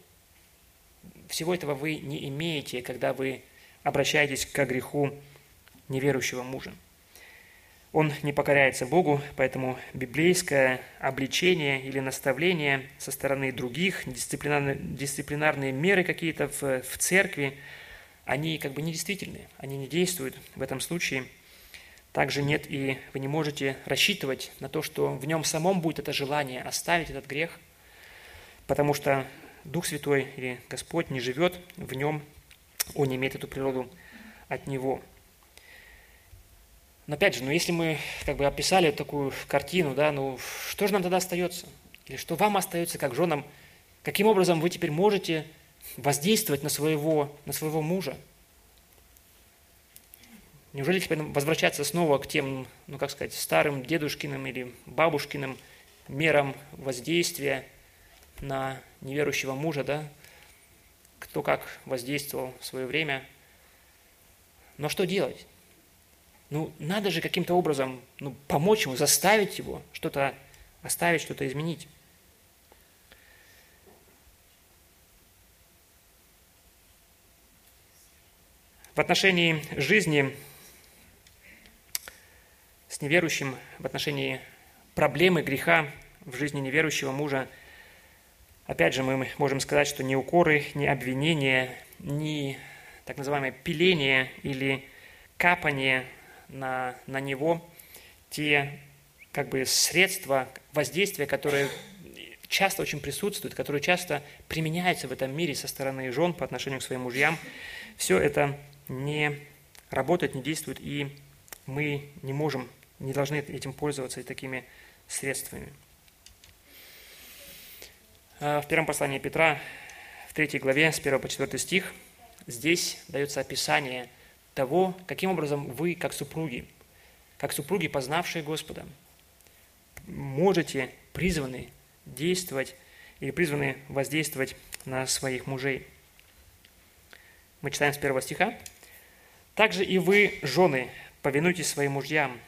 Всего этого вы не имеете, когда вы обращаетесь к греху неверующего мужа. Он не покоряется Богу, поэтому библейское обличение или наставление со стороны других, дисциплинарные, дисциплинарные меры какие-то в, в церкви, они как бы недействительны, они не действуют в этом случае. Также нет и вы не можете рассчитывать на то, что в нем самом будет это желание оставить этот грех, потому что Дух Святой или Господь не живет в нем, он имеет эту природу от Него – но опять же, ну если мы как бы описали такую картину, да, ну что же нам тогда остается? Или что вам остается как женам? Каким образом вы теперь можете воздействовать на своего, на своего мужа? Неужели теперь возвращаться снова к тем, ну как сказать, старым дедушкиным или бабушкиным мерам воздействия на неверующего мужа, да? Кто как воздействовал в свое время. Но что делать? ну, надо же каким-то образом ну, помочь ему, заставить его что-то оставить, что-то изменить. В отношении жизни с неверующим, в отношении проблемы греха в жизни неверующего мужа, опять же, мы можем сказать, что ни укоры, ни обвинения, ни так называемое пиление или капание на, на него те как бы средства воздействия, которые часто очень присутствуют, которые часто применяются в этом мире со стороны жен по отношению к своим мужьям, все это не работает, не действует, и мы не можем, не должны этим пользоваться и такими средствами. А, в первом послании Петра, в третьей главе, с 1 по 4 стих, здесь дается описание – того, каким образом вы, как супруги, как супруги, познавшие Господа, можете, призваны действовать или призваны воздействовать на своих мужей. Мы читаем с первого стиха. «Также и вы, жены, повинуйтесь своим мужьям,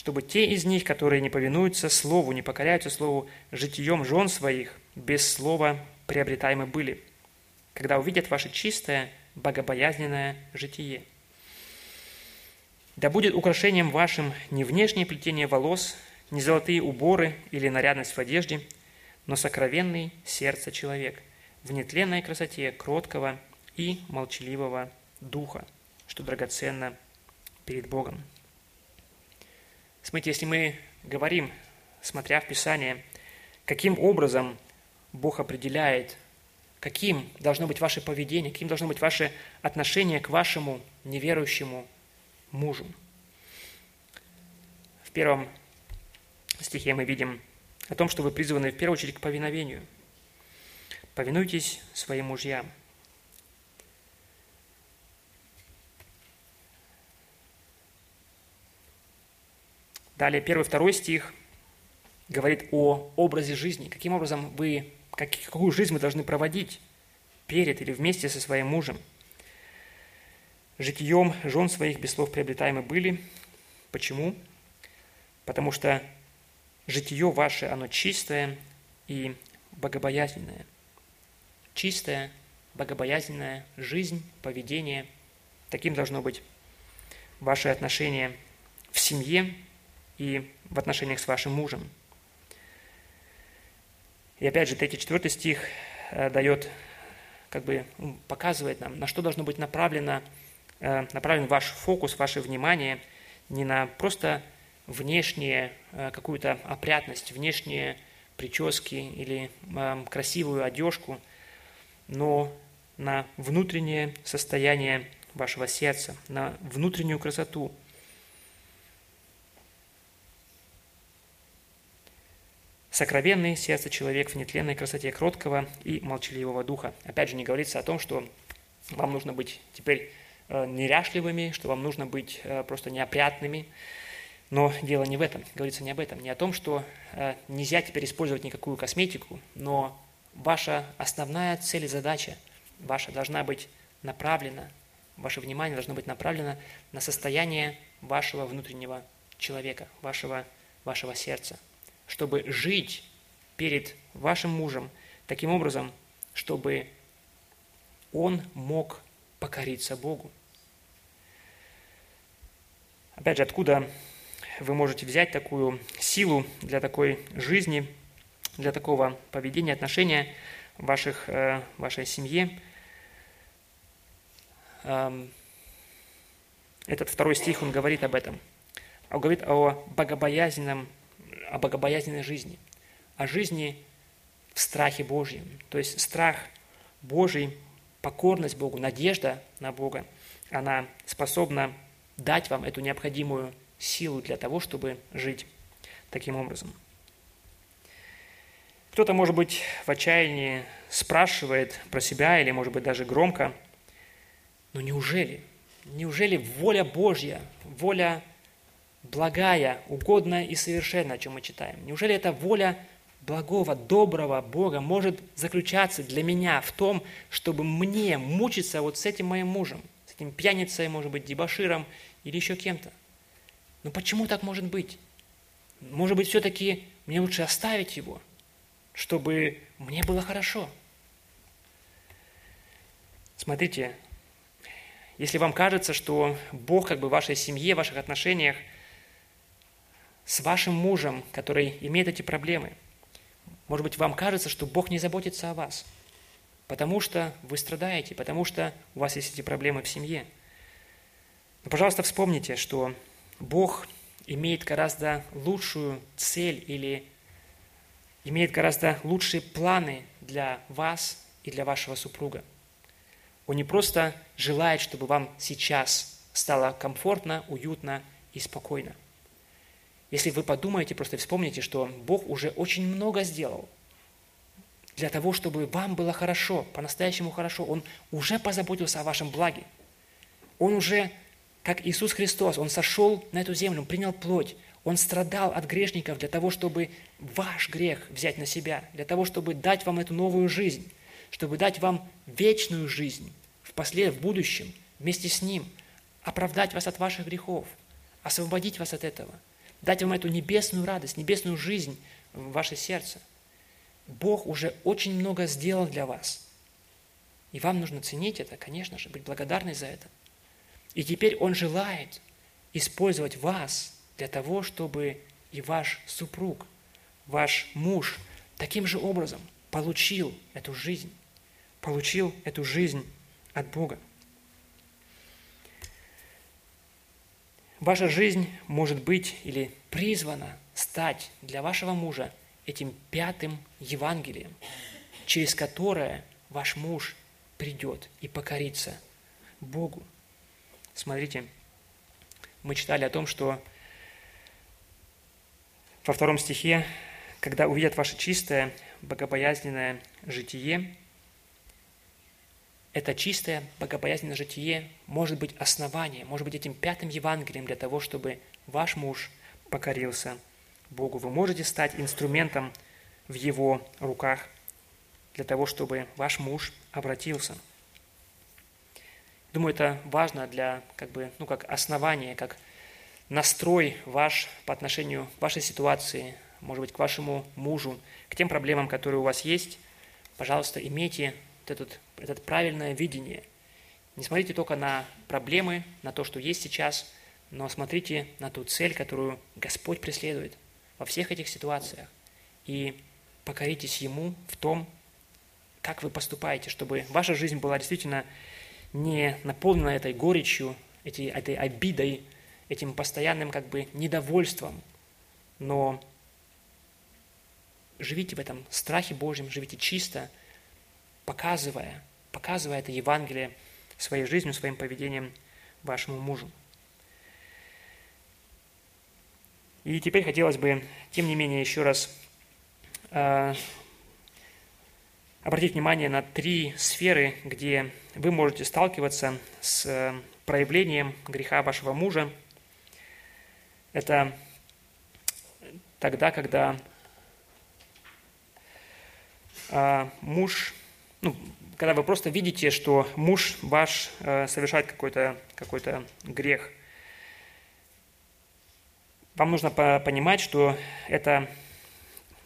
чтобы те из них, которые не повинуются Слову, не покоряются Слову, житием жен своих, без Слова приобретаемы были, когда увидят ваше чистое, богобоязненное житие». Да будет украшением вашим не внешнее плетение волос, не золотые уборы или нарядность в одежде, но сокровенный сердце человек в нетленной красоте кроткого и молчаливого духа, что драгоценно перед Богом. Смотрите, если мы говорим, смотря в Писание, каким образом Бог определяет, каким должно быть ваше поведение, каким должно быть ваше отношение к вашему неверующему мужу. В первом стихе мы видим о том, что вы призваны в первую очередь к повиновению. Повинуйтесь своим мужьям. Далее, первый, второй стих говорит о образе жизни. Каким образом вы, какую жизнь вы должны проводить перед или вместе со своим мужем – житием жен своих без слов приобретаемы были. Почему? Потому что житие ваше, оно чистое и богобоязненное. Чистая, богобоязненная жизнь, поведение. Таким должно быть ваше отношение в семье и в отношениях с вашим мужем. И опять же, третий, четвертый стих э, дает, как бы показывает нам, на что должно быть направлено Э, направлен ваш фокус, ваше внимание не на просто внешние э, какую-то опрятность, внешние прически или э, красивую одежку, но на внутреннее состояние вашего сердца, на внутреннюю красоту. Сокровенный сердце человек в нетленной красоте кроткого и молчаливого духа. Опять же, не говорится о том, что вам нужно быть теперь э, неряшливыми, что вам нужно быть э, просто неопрятными. Но дело не в этом, говорится не об этом, не о том, что э, нельзя теперь использовать никакую косметику, но ваша основная цель и задача ваша должна быть направлена, ваше внимание должно быть направлено на состояние вашего внутреннего человека, вашего, вашего сердца, чтобы жить перед вашим мужем таким образом, чтобы он мог покориться Богу. Опять же, откуда вы можете взять такую силу для такой жизни, для такого поведения, отношения в ваших, э, вашей семье? Этот второй стих, он говорит об этом. Он говорит о богобоязненном, о богобоязненной жизни, о жизни в страхе Божьем. То есть страх Божий покорность Богу, надежда на Бога, она способна дать вам эту необходимую силу для того, чтобы жить таким образом. Кто-то, может быть, в отчаянии спрашивает про себя или, может быть, даже громко, но неужели, неужели воля Божья, воля благая, угодная и совершенная, о чем мы читаем, неужели эта воля благого, доброго Бога может заключаться для меня в том, чтобы мне мучиться вот с этим моим мужем, с этим пьяницей, может быть, дебаширом или еще кем-то. Но почему так может быть? Может быть, все-таки мне лучше оставить его, чтобы мне было хорошо. Смотрите, если вам кажется, что Бог как бы в вашей семье, в ваших отношениях с вашим мужем, который имеет эти проблемы – может быть, вам кажется, что Бог не заботится о вас, потому что вы страдаете, потому что у вас есть эти проблемы в семье. Но, пожалуйста, вспомните, что Бог имеет гораздо лучшую цель или имеет гораздо лучшие планы для вас и для вашего супруга. Он не просто желает, чтобы вам сейчас стало комфортно, уютно и спокойно – если вы подумаете, просто вспомните, что Бог уже очень много сделал для того, чтобы вам было хорошо, по-настоящему хорошо. Он уже позаботился о вашем благе. Он уже, как Иисус Христос, Он сошел на эту землю, Он принял плоть, Он страдал от грешников для того, чтобы ваш грех взять на себя, для того, чтобы дать вам эту новую жизнь, чтобы дать вам вечную жизнь в, послед... в будущем вместе с Ним, оправдать вас от ваших грехов, освободить вас от этого – дать вам эту небесную радость, небесную жизнь в ваше сердце. Бог уже очень много сделал для вас. И вам нужно ценить это, конечно же, быть благодарны за это. И теперь Он желает использовать вас для того, чтобы и ваш супруг, ваш муж таким же образом получил эту жизнь, получил эту жизнь от Бога. Ваша жизнь может быть или призвана стать для вашего мужа этим пятым Евангелием, через которое ваш муж придет и покорится Богу. Смотрите, мы читали о том, что во втором стихе, когда увидят ваше чистое, богобоязненное житие, это чистое, богобоязненное житие может быть основанием, может быть этим пятым Евангелием для того, чтобы ваш муж покорился Богу. Вы можете стать инструментом в Его руках для того, чтобы ваш муж обратился. Думаю, это важно для, как бы, ну, как основание, как настрой ваш по отношению к вашей ситуации, может быть, к вашему мужу, к тем проблемам, которые у вас есть. Пожалуйста, имейте этот, это правильное видение. Не смотрите только на проблемы, на то, что есть сейчас, но смотрите на ту цель, которую Господь преследует во всех этих ситуациях. И покоритесь Ему в том, как вы поступаете, чтобы ваша жизнь была действительно не наполнена этой горечью, этой, этой обидой этим постоянным как бы недовольством, но живите в этом страхе Божьем, живите чисто, показывая, показывая это Евангелие своей жизнью, своим поведением вашему мужу. И теперь хотелось бы, тем не менее, еще раз э, обратить внимание на три сферы, где вы можете сталкиваться с э, проявлением греха вашего мужа. Это тогда, когда э, муж, ну, когда вы просто видите, что муж ваш э, совершает какой-то какой грех. Вам нужно понимать, что это,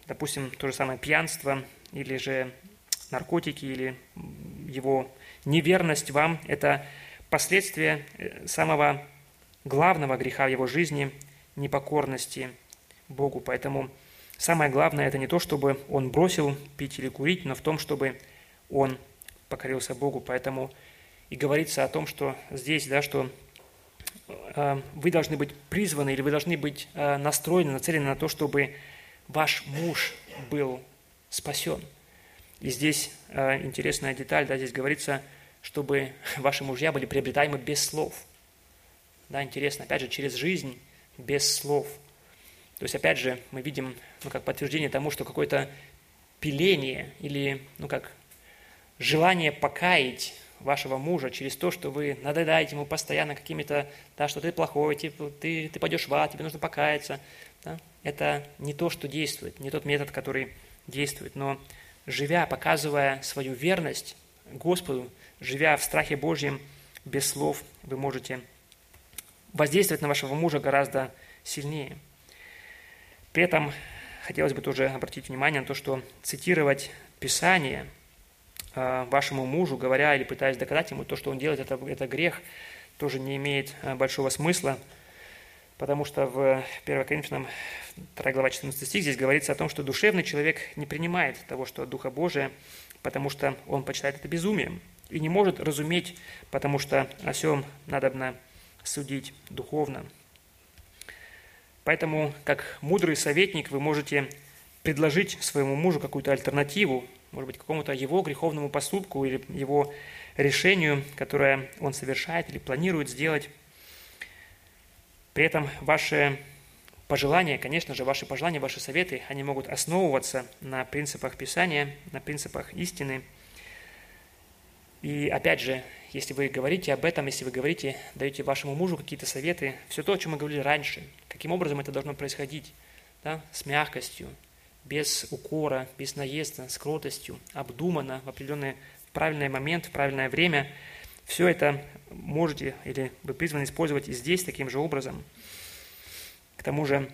допустим, то же самое пьянство или же наркотики или его неверность вам – это последствия э, самого главного греха в его жизни – непокорности Богу. Поэтому самое главное – это не то, чтобы он бросил пить или курить, но в том, чтобы он покорился Богу. Поэтому и говорится о том, что здесь, да, что э, вы должны быть призваны или вы должны быть э, настроены, нацелены на то, чтобы ваш муж был спасен – и здесь э, интересная деталь, да, здесь говорится, чтобы ваши мужья были приобретаемы без слов. Да, интересно, опять же, через жизнь без слов. То есть, опять же, мы видим, ну, как подтверждение тому, что какое-то пиление или, ну, как желание покаять вашего мужа через то, что вы надоедаете ему постоянно какими-то, да, что ты плохой, типа, ты, ты пойдешь в ад, тебе нужно покаяться. Да? Это не то, что действует, не тот метод, который действует. Но живя, показывая свою верность Господу, живя в страхе Божьем, без слов, вы можете воздействовать на вашего мужа гораздо сильнее. При этом хотелось бы тоже обратить внимание на то, что цитировать Писание вашему мужу, говоря или пытаясь доказать ему то, что он делает, это, это грех, тоже не имеет э, большого смысла, потому что в 1 Коринфянам 2 глава 14 стих, здесь говорится о том, что душевный человек не принимает того, что от Духа Божия, потому что он почитает это безумием и не может разуметь, потому что о всем надо судить духовно. Поэтому, как мудрый советник, вы можете предложить своему мужу какую-то альтернативу, может быть, какому-то его греховному поступку или его решению, которое он совершает или планирует сделать. При этом ваши пожелания, конечно же, ваши пожелания, ваши советы, они могут основываться на принципах Писания, на принципах истины. И опять же, если вы говорите об этом, если вы говорите, даете вашему мужу какие-то советы, все то, о чем мы говорили раньше, каким образом это должно происходить, да, с мягкостью, без укора, без наезда, с кротостью, обдуманно, в определенный правильный момент, в правильное время, все это можете или вы призваны использовать и здесь таким же образом – к тому же,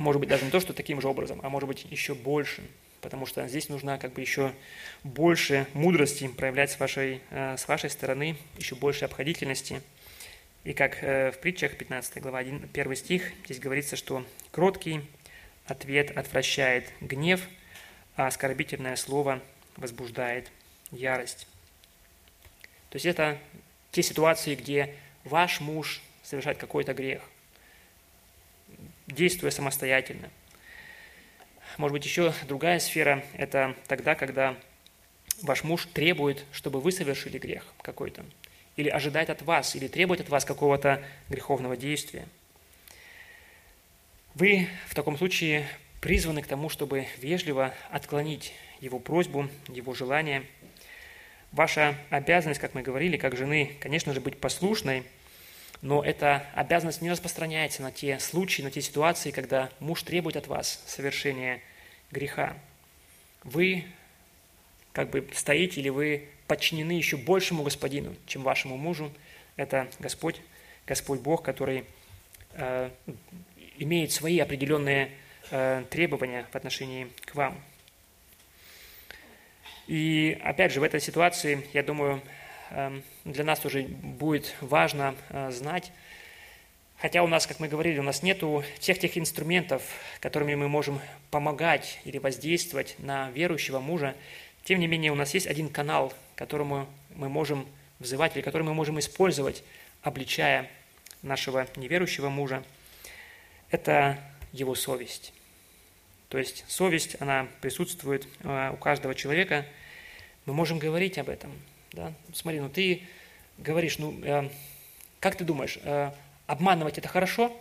может быть, даже не то, что таким же образом, а может быть еще больше, потому что здесь нужно как бы еще больше мудрости проявлять с вашей, э, с вашей стороны, еще больше обходительности. И как э, в притчах 15 глава 1, 1 стих, здесь говорится, что кроткий ответ отвращает гнев, а оскорбительное слово возбуждает ярость. То есть это те ситуации, где ваш муж совершает какой-то грех действуя самостоятельно. Может быть, еще другая сфера – это тогда, когда ваш муж требует, чтобы вы совершили грех какой-то, или ожидает от вас, или требует от вас какого-то греховного действия. Вы в таком случае призваны к тому, чтобы вежливо отклонить его просьбу, его желание. Ваша обязанность, как мы говорили, как жены, конечно же, быть послушной – но эта обязанность не распространяется на те случаи, на те ситуации, когда муж требует от вас совершения греха. Вы как бы стоите или вы подчинены еще большему господину, чем вашему мужу. Это Господь, Господь Бог, который э, имеет свои определенные э, требования в отношении к вам. И опять же, в этой ситуации, я думаю, Эм, для нас тоже будет важно э, знать. Хотя у нас, как мы говорили, у нас нет тех тех инструментов, которыми мы можем помогать или воздействовать на верующего мужа, тем не менее у нас есть один канал, которому мы можем взывать или который мы можем использовать, обличая нашего неверующего мужа, это его совесть. То есть совесть, она присутствует э, у каждого человека. Мы можем говорить об этом. Да? Смотри, ну ты говоришь, ну э, как ты думаешь, э, обманывать это хорошо?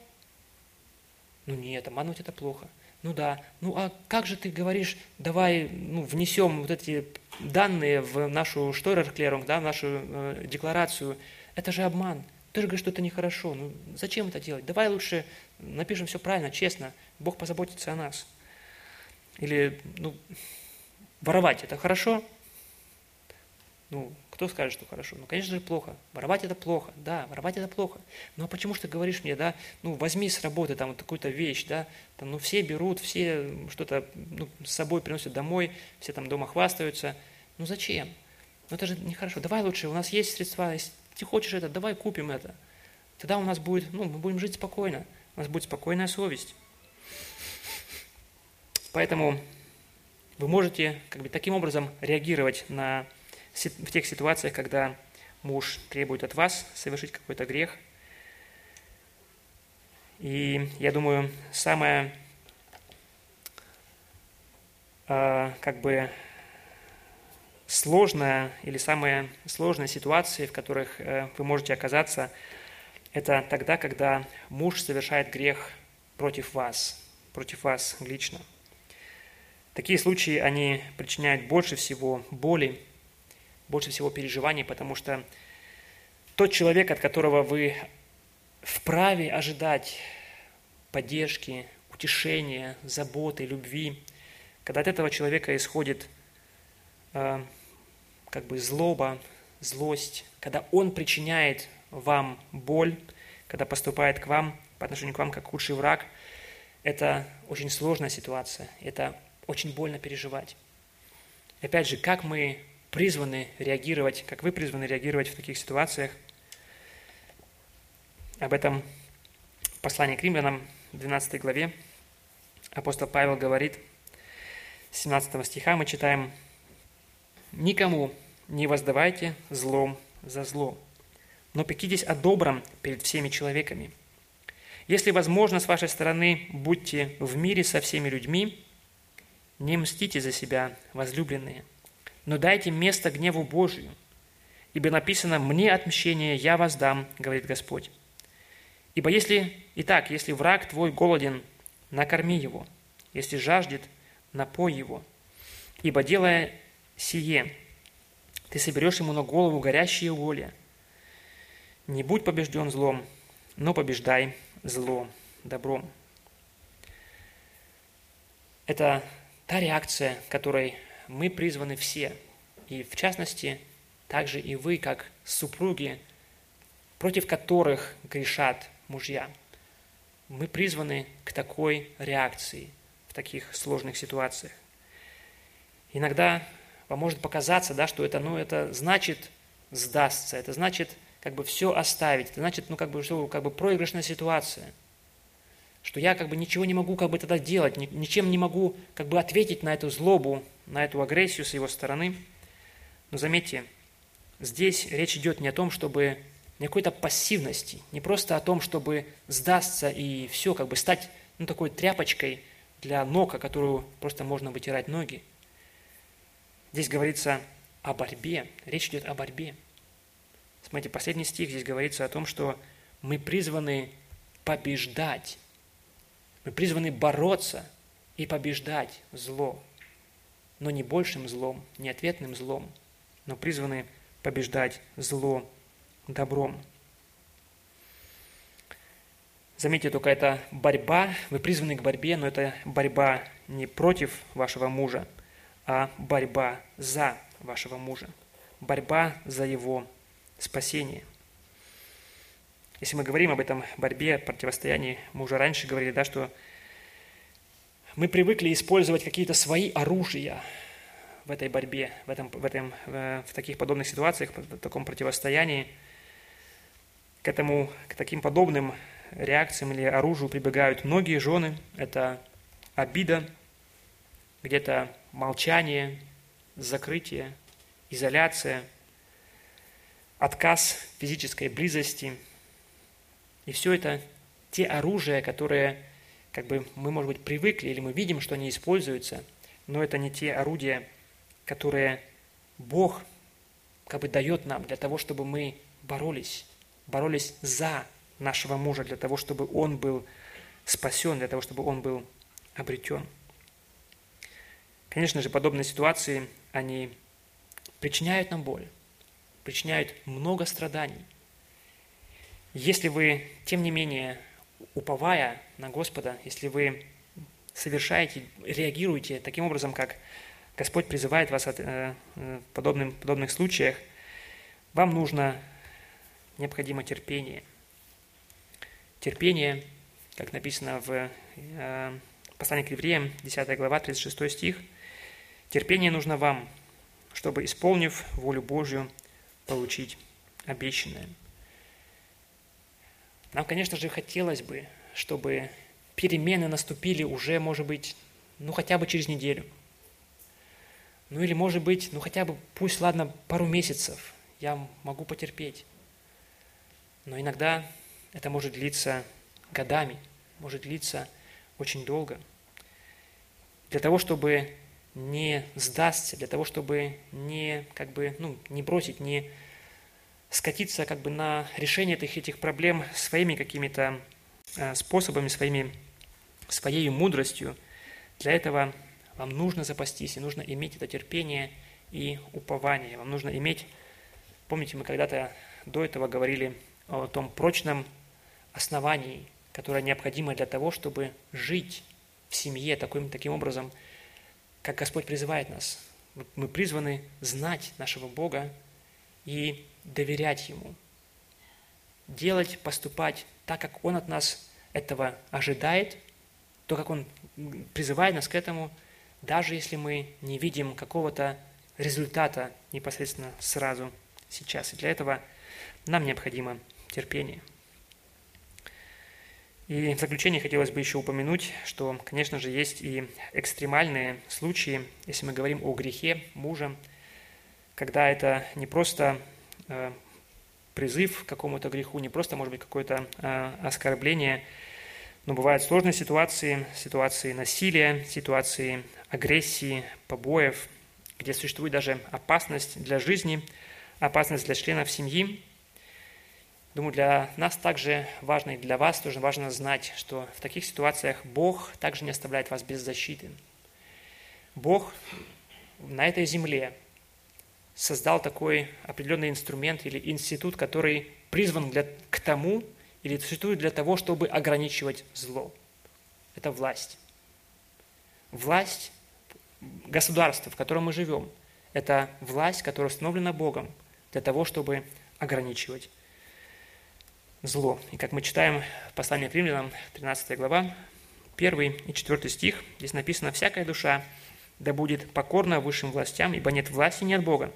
Ну нет, обманывать это плохо. Ну да, ну а как же ты говоришь, давай ну, внесем вот эти данные в нашу Штойрерклерунг, да, в нашу э, декларацию. Это же обман. Ты же говоришь, что это нехорошо. Ну зачем это делать? Давай лучше напишем все правильно, честно. Бог позаботится о нас. Или, ну, воровать это хорошо? Ну, кто скажет, что хорошо? Ну, конечно же, плохо. Воровать это плохо, да, воровать это плохо. Ну, а почему же ты говоришь мне, да, ну, возьми с работы там вот такую-то вещь, да, там, ну, все берут, все что-то ну, с собой приносят домой, все там дома хвастаются. Ну, зачем? Ну, это же нехорошо. Давай лучше, у нас есть средства, если ты хочешь это, давай купим это. Тогда у нас будет, ну, мы будем жить спокойно, у нас будет спокойная совесть. Поэтому вы можете как бы таким образом реагировать на, в тех ситуациях, когда муж требует от вас совершить какой-то грех. И я думаю, самое э, как бы сложная или самые сложные ситуации, в которых э, вы можете оказаться, это тогда, когда муж совершает грех против вас, против вас лично – Такие случаи, они причиняют больше всего боли, больше всего переживаний, потому что тот человек, от которого вы вправе ожидать поддержки, утешения, заботы, любви, когда от этого человека исходит э, как бы злоба, злость, когда он причиняет вам боль, когда поступает к вам по отношению к вам как худший враг, это очень сложная ситуация, это очень больно переживать. Опять же, как мы призваны реагировать, как вы призваны реагировать в таких ситуациях. Об этом в послании к римлянам, 12 главе, апостол Павел говорит, 17 стиха мы читаем, «Никому не воздавайте злом за зло, но пекитесь о добром перед всеми человеками. Если возможно, с вашей стороны, будьте в мире со всеми людьми, не мстите за себя, возлюбленные, но дайте место гневу Божию, ибо написано «Мне отмщение я воздам», говорит Господь. Ибо если, итак, если враг твой голоден, накорми его, если жаждет, напой его. Ибо делая сие, ты соберешь ему на голову горящие уголья. Не будь побежден злом, но побеждай зло добром. Это та реакция, которой мы призваны все, и в частности, также и вы, как супруги, против которых грешат мужья. Мы призваны к такой реакции в таких сложных ситуациях. Иногда может показаться, да, что это, ну, это значит сдастся, это значит как бы все оставить, это значит, ну, как бы, что, как бы проигрышная ситуация – что я как бы ничего не могу как бы тогда делать, ничем не могу как бы ответить на эту злобу, на эту агрессию с его стороны. Но заметьте, здесь речь идет не о том, чтобы не какой-то пассивности, не просто о том, чтобы сдастся и все, как бы стать ну, такой тряпочкой для ног, о которую просто можно вытирать ноги. Здесь говорится о борьбе, речь идет о борьбе. Смотрите, последний стих здесь говорится о том, что мы призваны побеждать мы призваны бороться и побеждать зло, но не большим злом, не ответным злом, но призваны побеждать зло добром. Заметьте, только это борьба, вы призваны к борьбе, но это борьба не против вашего мужа, а борьба за вашего мужа, борьба за его спасение – если мы говорим об этом борьбе, противостоянии, мы уже раньше говорили, да, что мы привыкли использовать какие-то свои оружия в этой борьбе, в, этом, в, этом, э, в таких подобных ситуациях, в таком противостоянии. К этому, к таким подобным реакциям или оружию прибегают многие жены. Это обида, где-то молчание, закрытие, изоляция, отказ физической близости – И все это те оружия, которые как бы мы, может быть, привыкли, или мы видим, что они используются, но это не те орудия, которые Бог как бы дает нам для того, чтобы мы боролись, боролись за нашего мужа, для того, чтобы он был спасен, для того, чтобы он был обретен. Конечно же, подобные ситуации, они причиняют нам боль, причиняют много страданий. Если вы, тем не менее, уповая на Господа, если вы совершаете, реагируете таким образом, как Господь призывает вас от, э, в подобным, подобных случаях, вам нужно необходимо терпение. Терпение, как написано в э, послании к евреям, 10 глава, 36 стих, терпение нужно вам, чтобы, исполнив волю Божью, получить обещанное. Нам, конечно же, хотелось бы, чтобы перемены наступили уже, может быть, ну хотя бы через неделю. Ну или, может быть, ну хотя бы, пусть, ладно, пару месяцев я могу потерпеть. Но иногда это может длиться годами, может длиться очень долго. Для того, чтобы не сдастся, для того, чтобы не, как бы, ну, не бросить, не скатиться как бы на решение этих, этих проблем своими какими-то э, способами, своими, своей мудростью. Для этого вам нужно запастись, и нужно иметь это терпение и упование. Вам нужно иметь, помните, мы когда-то до этого говорили о том прочном основании, которое необходимо для того, чтобы жить в семье таким, таким образом, как Господь призывает нас. Мы призваны знать нашего Бога и доверять Ему. Делать, поступать так, как Он от нас этого ожидает, то, как Он призывает нас к этому, даже если мы не видим какого-то результата непосредственно сразу сейчас. И для этого нам необходимо терпение. И в заключение хотелось бы еще упомянуть, что, конечно же, есть и экстремальные случаи, если мы говорим о грехе мужа, когда это не просто э, призыв к какому-то греху, не просто, может быть, какое-то э, оскорбление, но бывают сложные ситуации, ситуации насилия, ситуации агрессии, побоев, где существует даже опасность для жизни, опасность для членов семьи – Думаю, для нас также важно, и для вас тоже важно знать, что в таких ситуациях Бог также не оставляет вас без защиты. Бог на этой земле создал такой определенный инструмент или институт, который призван для, к тому или существует для того, чтобы ограничивать зло. Это власть. Власть государства, в котором мы живем, это власть, которая установлена Богом для того, чтобы ограничивать зло. И как мы читаем в послании к римлянам, 13 глава, 1 и 4 стих, здесь написано «Всякая душа да будет покорна высшим властям, ибо нет власти не от Бога.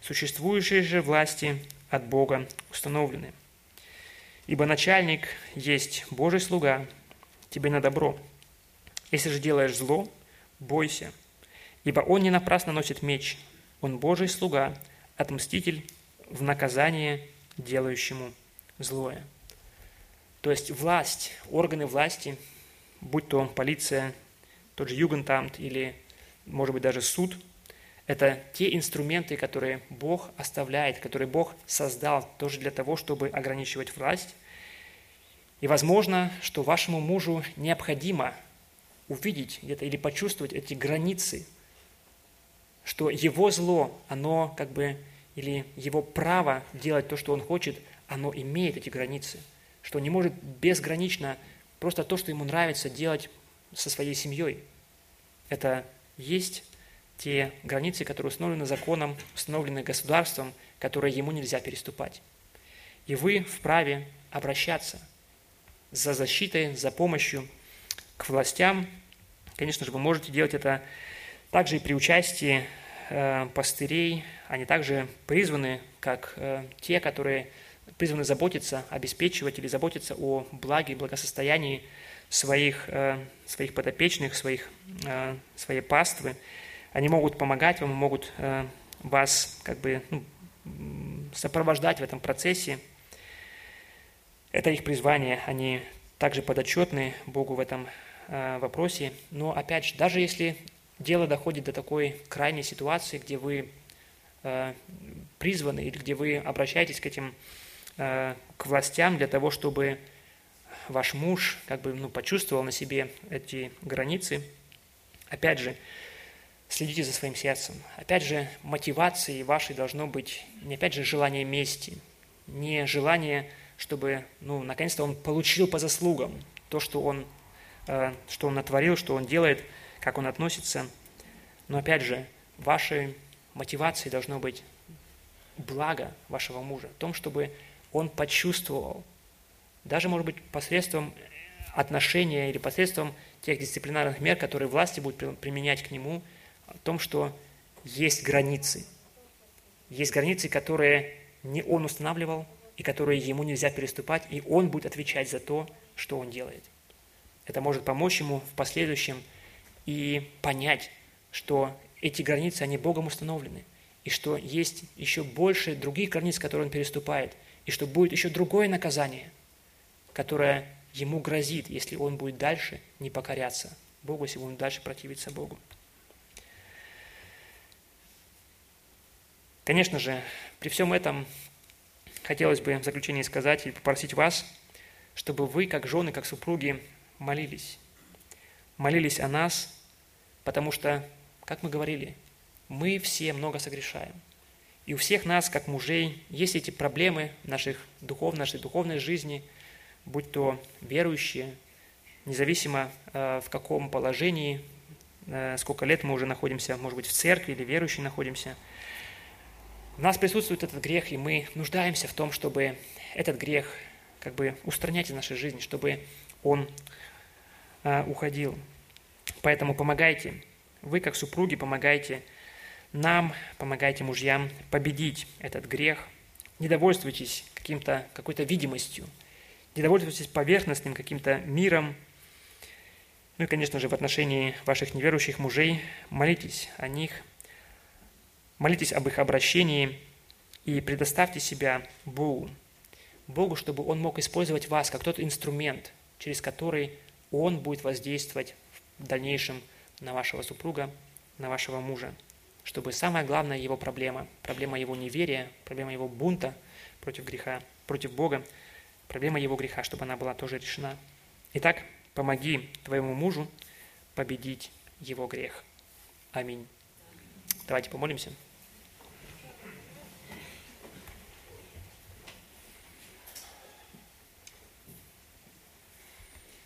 Существующие же власти от Бога установлены. Ибо начальник есть Божий слуга, тебе на добро. Если же делаешь зло, бойся, ибо он не напрасно носит меч, он Божий слуга, отмститель в наказание делающему злое. То есть власть, органы власти, будь то полиция, тот же Югентамт или, может быть, даже суд, это те инструменты, которые Бог оставляет, которые Бог создал тоже для того, чтобы ограничивать власть. И возможно, что вашему мужу необходимо увидеть где-то или почувствовать эти границы, что его зло, оно как бы, или его право делать то, что он хочет, оно имеет эти границы, что не может безгранично просто то, что ему нравится делать со своей семьей. Это есть те границы, которые установлены законом, установлены государством, которые ему нельзя переступать. И вы вправе обращаться за защитой, за помощью к властям. Конечно же, вы можете делать это также и при участии э, пастырей. Они также призваны, как э, те, которые призваны заботиться, обеспечивать или заботиться о благе и благосостоянии своих, э, своих подопечных, своих, э, своей паствы. Они могут помогать вам, могут э, вас как бы ну, сопровождать в этом процессе. Это их призвание, они также подотчетны Богу в этом вопросе. Но опять же, даже если дело доходит до такой крайней ситуации, где вы призваны или где вы обращаетесь к этим, к властям для того, чтобы ваш муж как бы ну, почувствовал на себе эти границы, опять же, следите за своим сердцем. Опять же, мотивацией вашей должно быть не опять же желание мести, не желание, чтобы, ну, наконец-то он получил по заслугам то, что он, э, что он натворил, что он делает, как он относится. Но опять же, вашей мотивацией должно быть благо вашего мужа, в том, чтобы он почувствовал, даже, может быть, посредством отношения или посредством тех дисциплинарных мер, которые власти будут применять к нему, о том, что есть границы. Есть границы, которые не он устанавливал, и которые ему нельзя переступать, и он будет отвечать за то, что он делает. Это может помочь ему в последующем и понять, что эти границы, они Богом установлены, и что есть еще больше других границ, которые он переступает, и что будет еще другое наказание, которое ему грозит, если он будет дальше не покоряться Богу, если он дальше противиться Богу. Конечно же, при всем этом хотелось бы в заключение сказать и попросить вас, чтобы вы, как жены, как супруги, молились. Молились о нас, потому что, как мы говорили, мы все много согрешаем. И у всех нас, как мужей, есть эти проблемы наших духов, нашей духовной жизни, будь то верующие, независимо э, в каком положении, э, сколько лет мы уже находимся, может быть, в церкви или верующие находимся – у нас присутствует этот грех, и мы нуждаемся в том, чтобы этот грех как бы устранять из нашей жизни, чтобы он э, уходил. Поэтому помогайте, вы как супруги помогайте нам, помогайте мужьям победить этот грех. Не довольствуйтесь каким-то, какой-то видимостью, не довольствуйтесь поверхностным каким-то миром. Ну и, конечно же, в отношении ваших неверующих мужей молитесь о них – Молитесь об их обращении и предоставьте себя Богу. Богу, чтобы Он мог использовать вас как тот инструмент, через который Он будет воздействовать в дальнейшем на вашего супруга, на вашего мужа. Чтобы самая главная его проблема, проблема его неверия, проблема его бунта против греха, против Бога, проблема его греха, чтобы она была тоже решена. Итак, помоги твоему мужу победить его грех. Аминь. Давайте помолимся.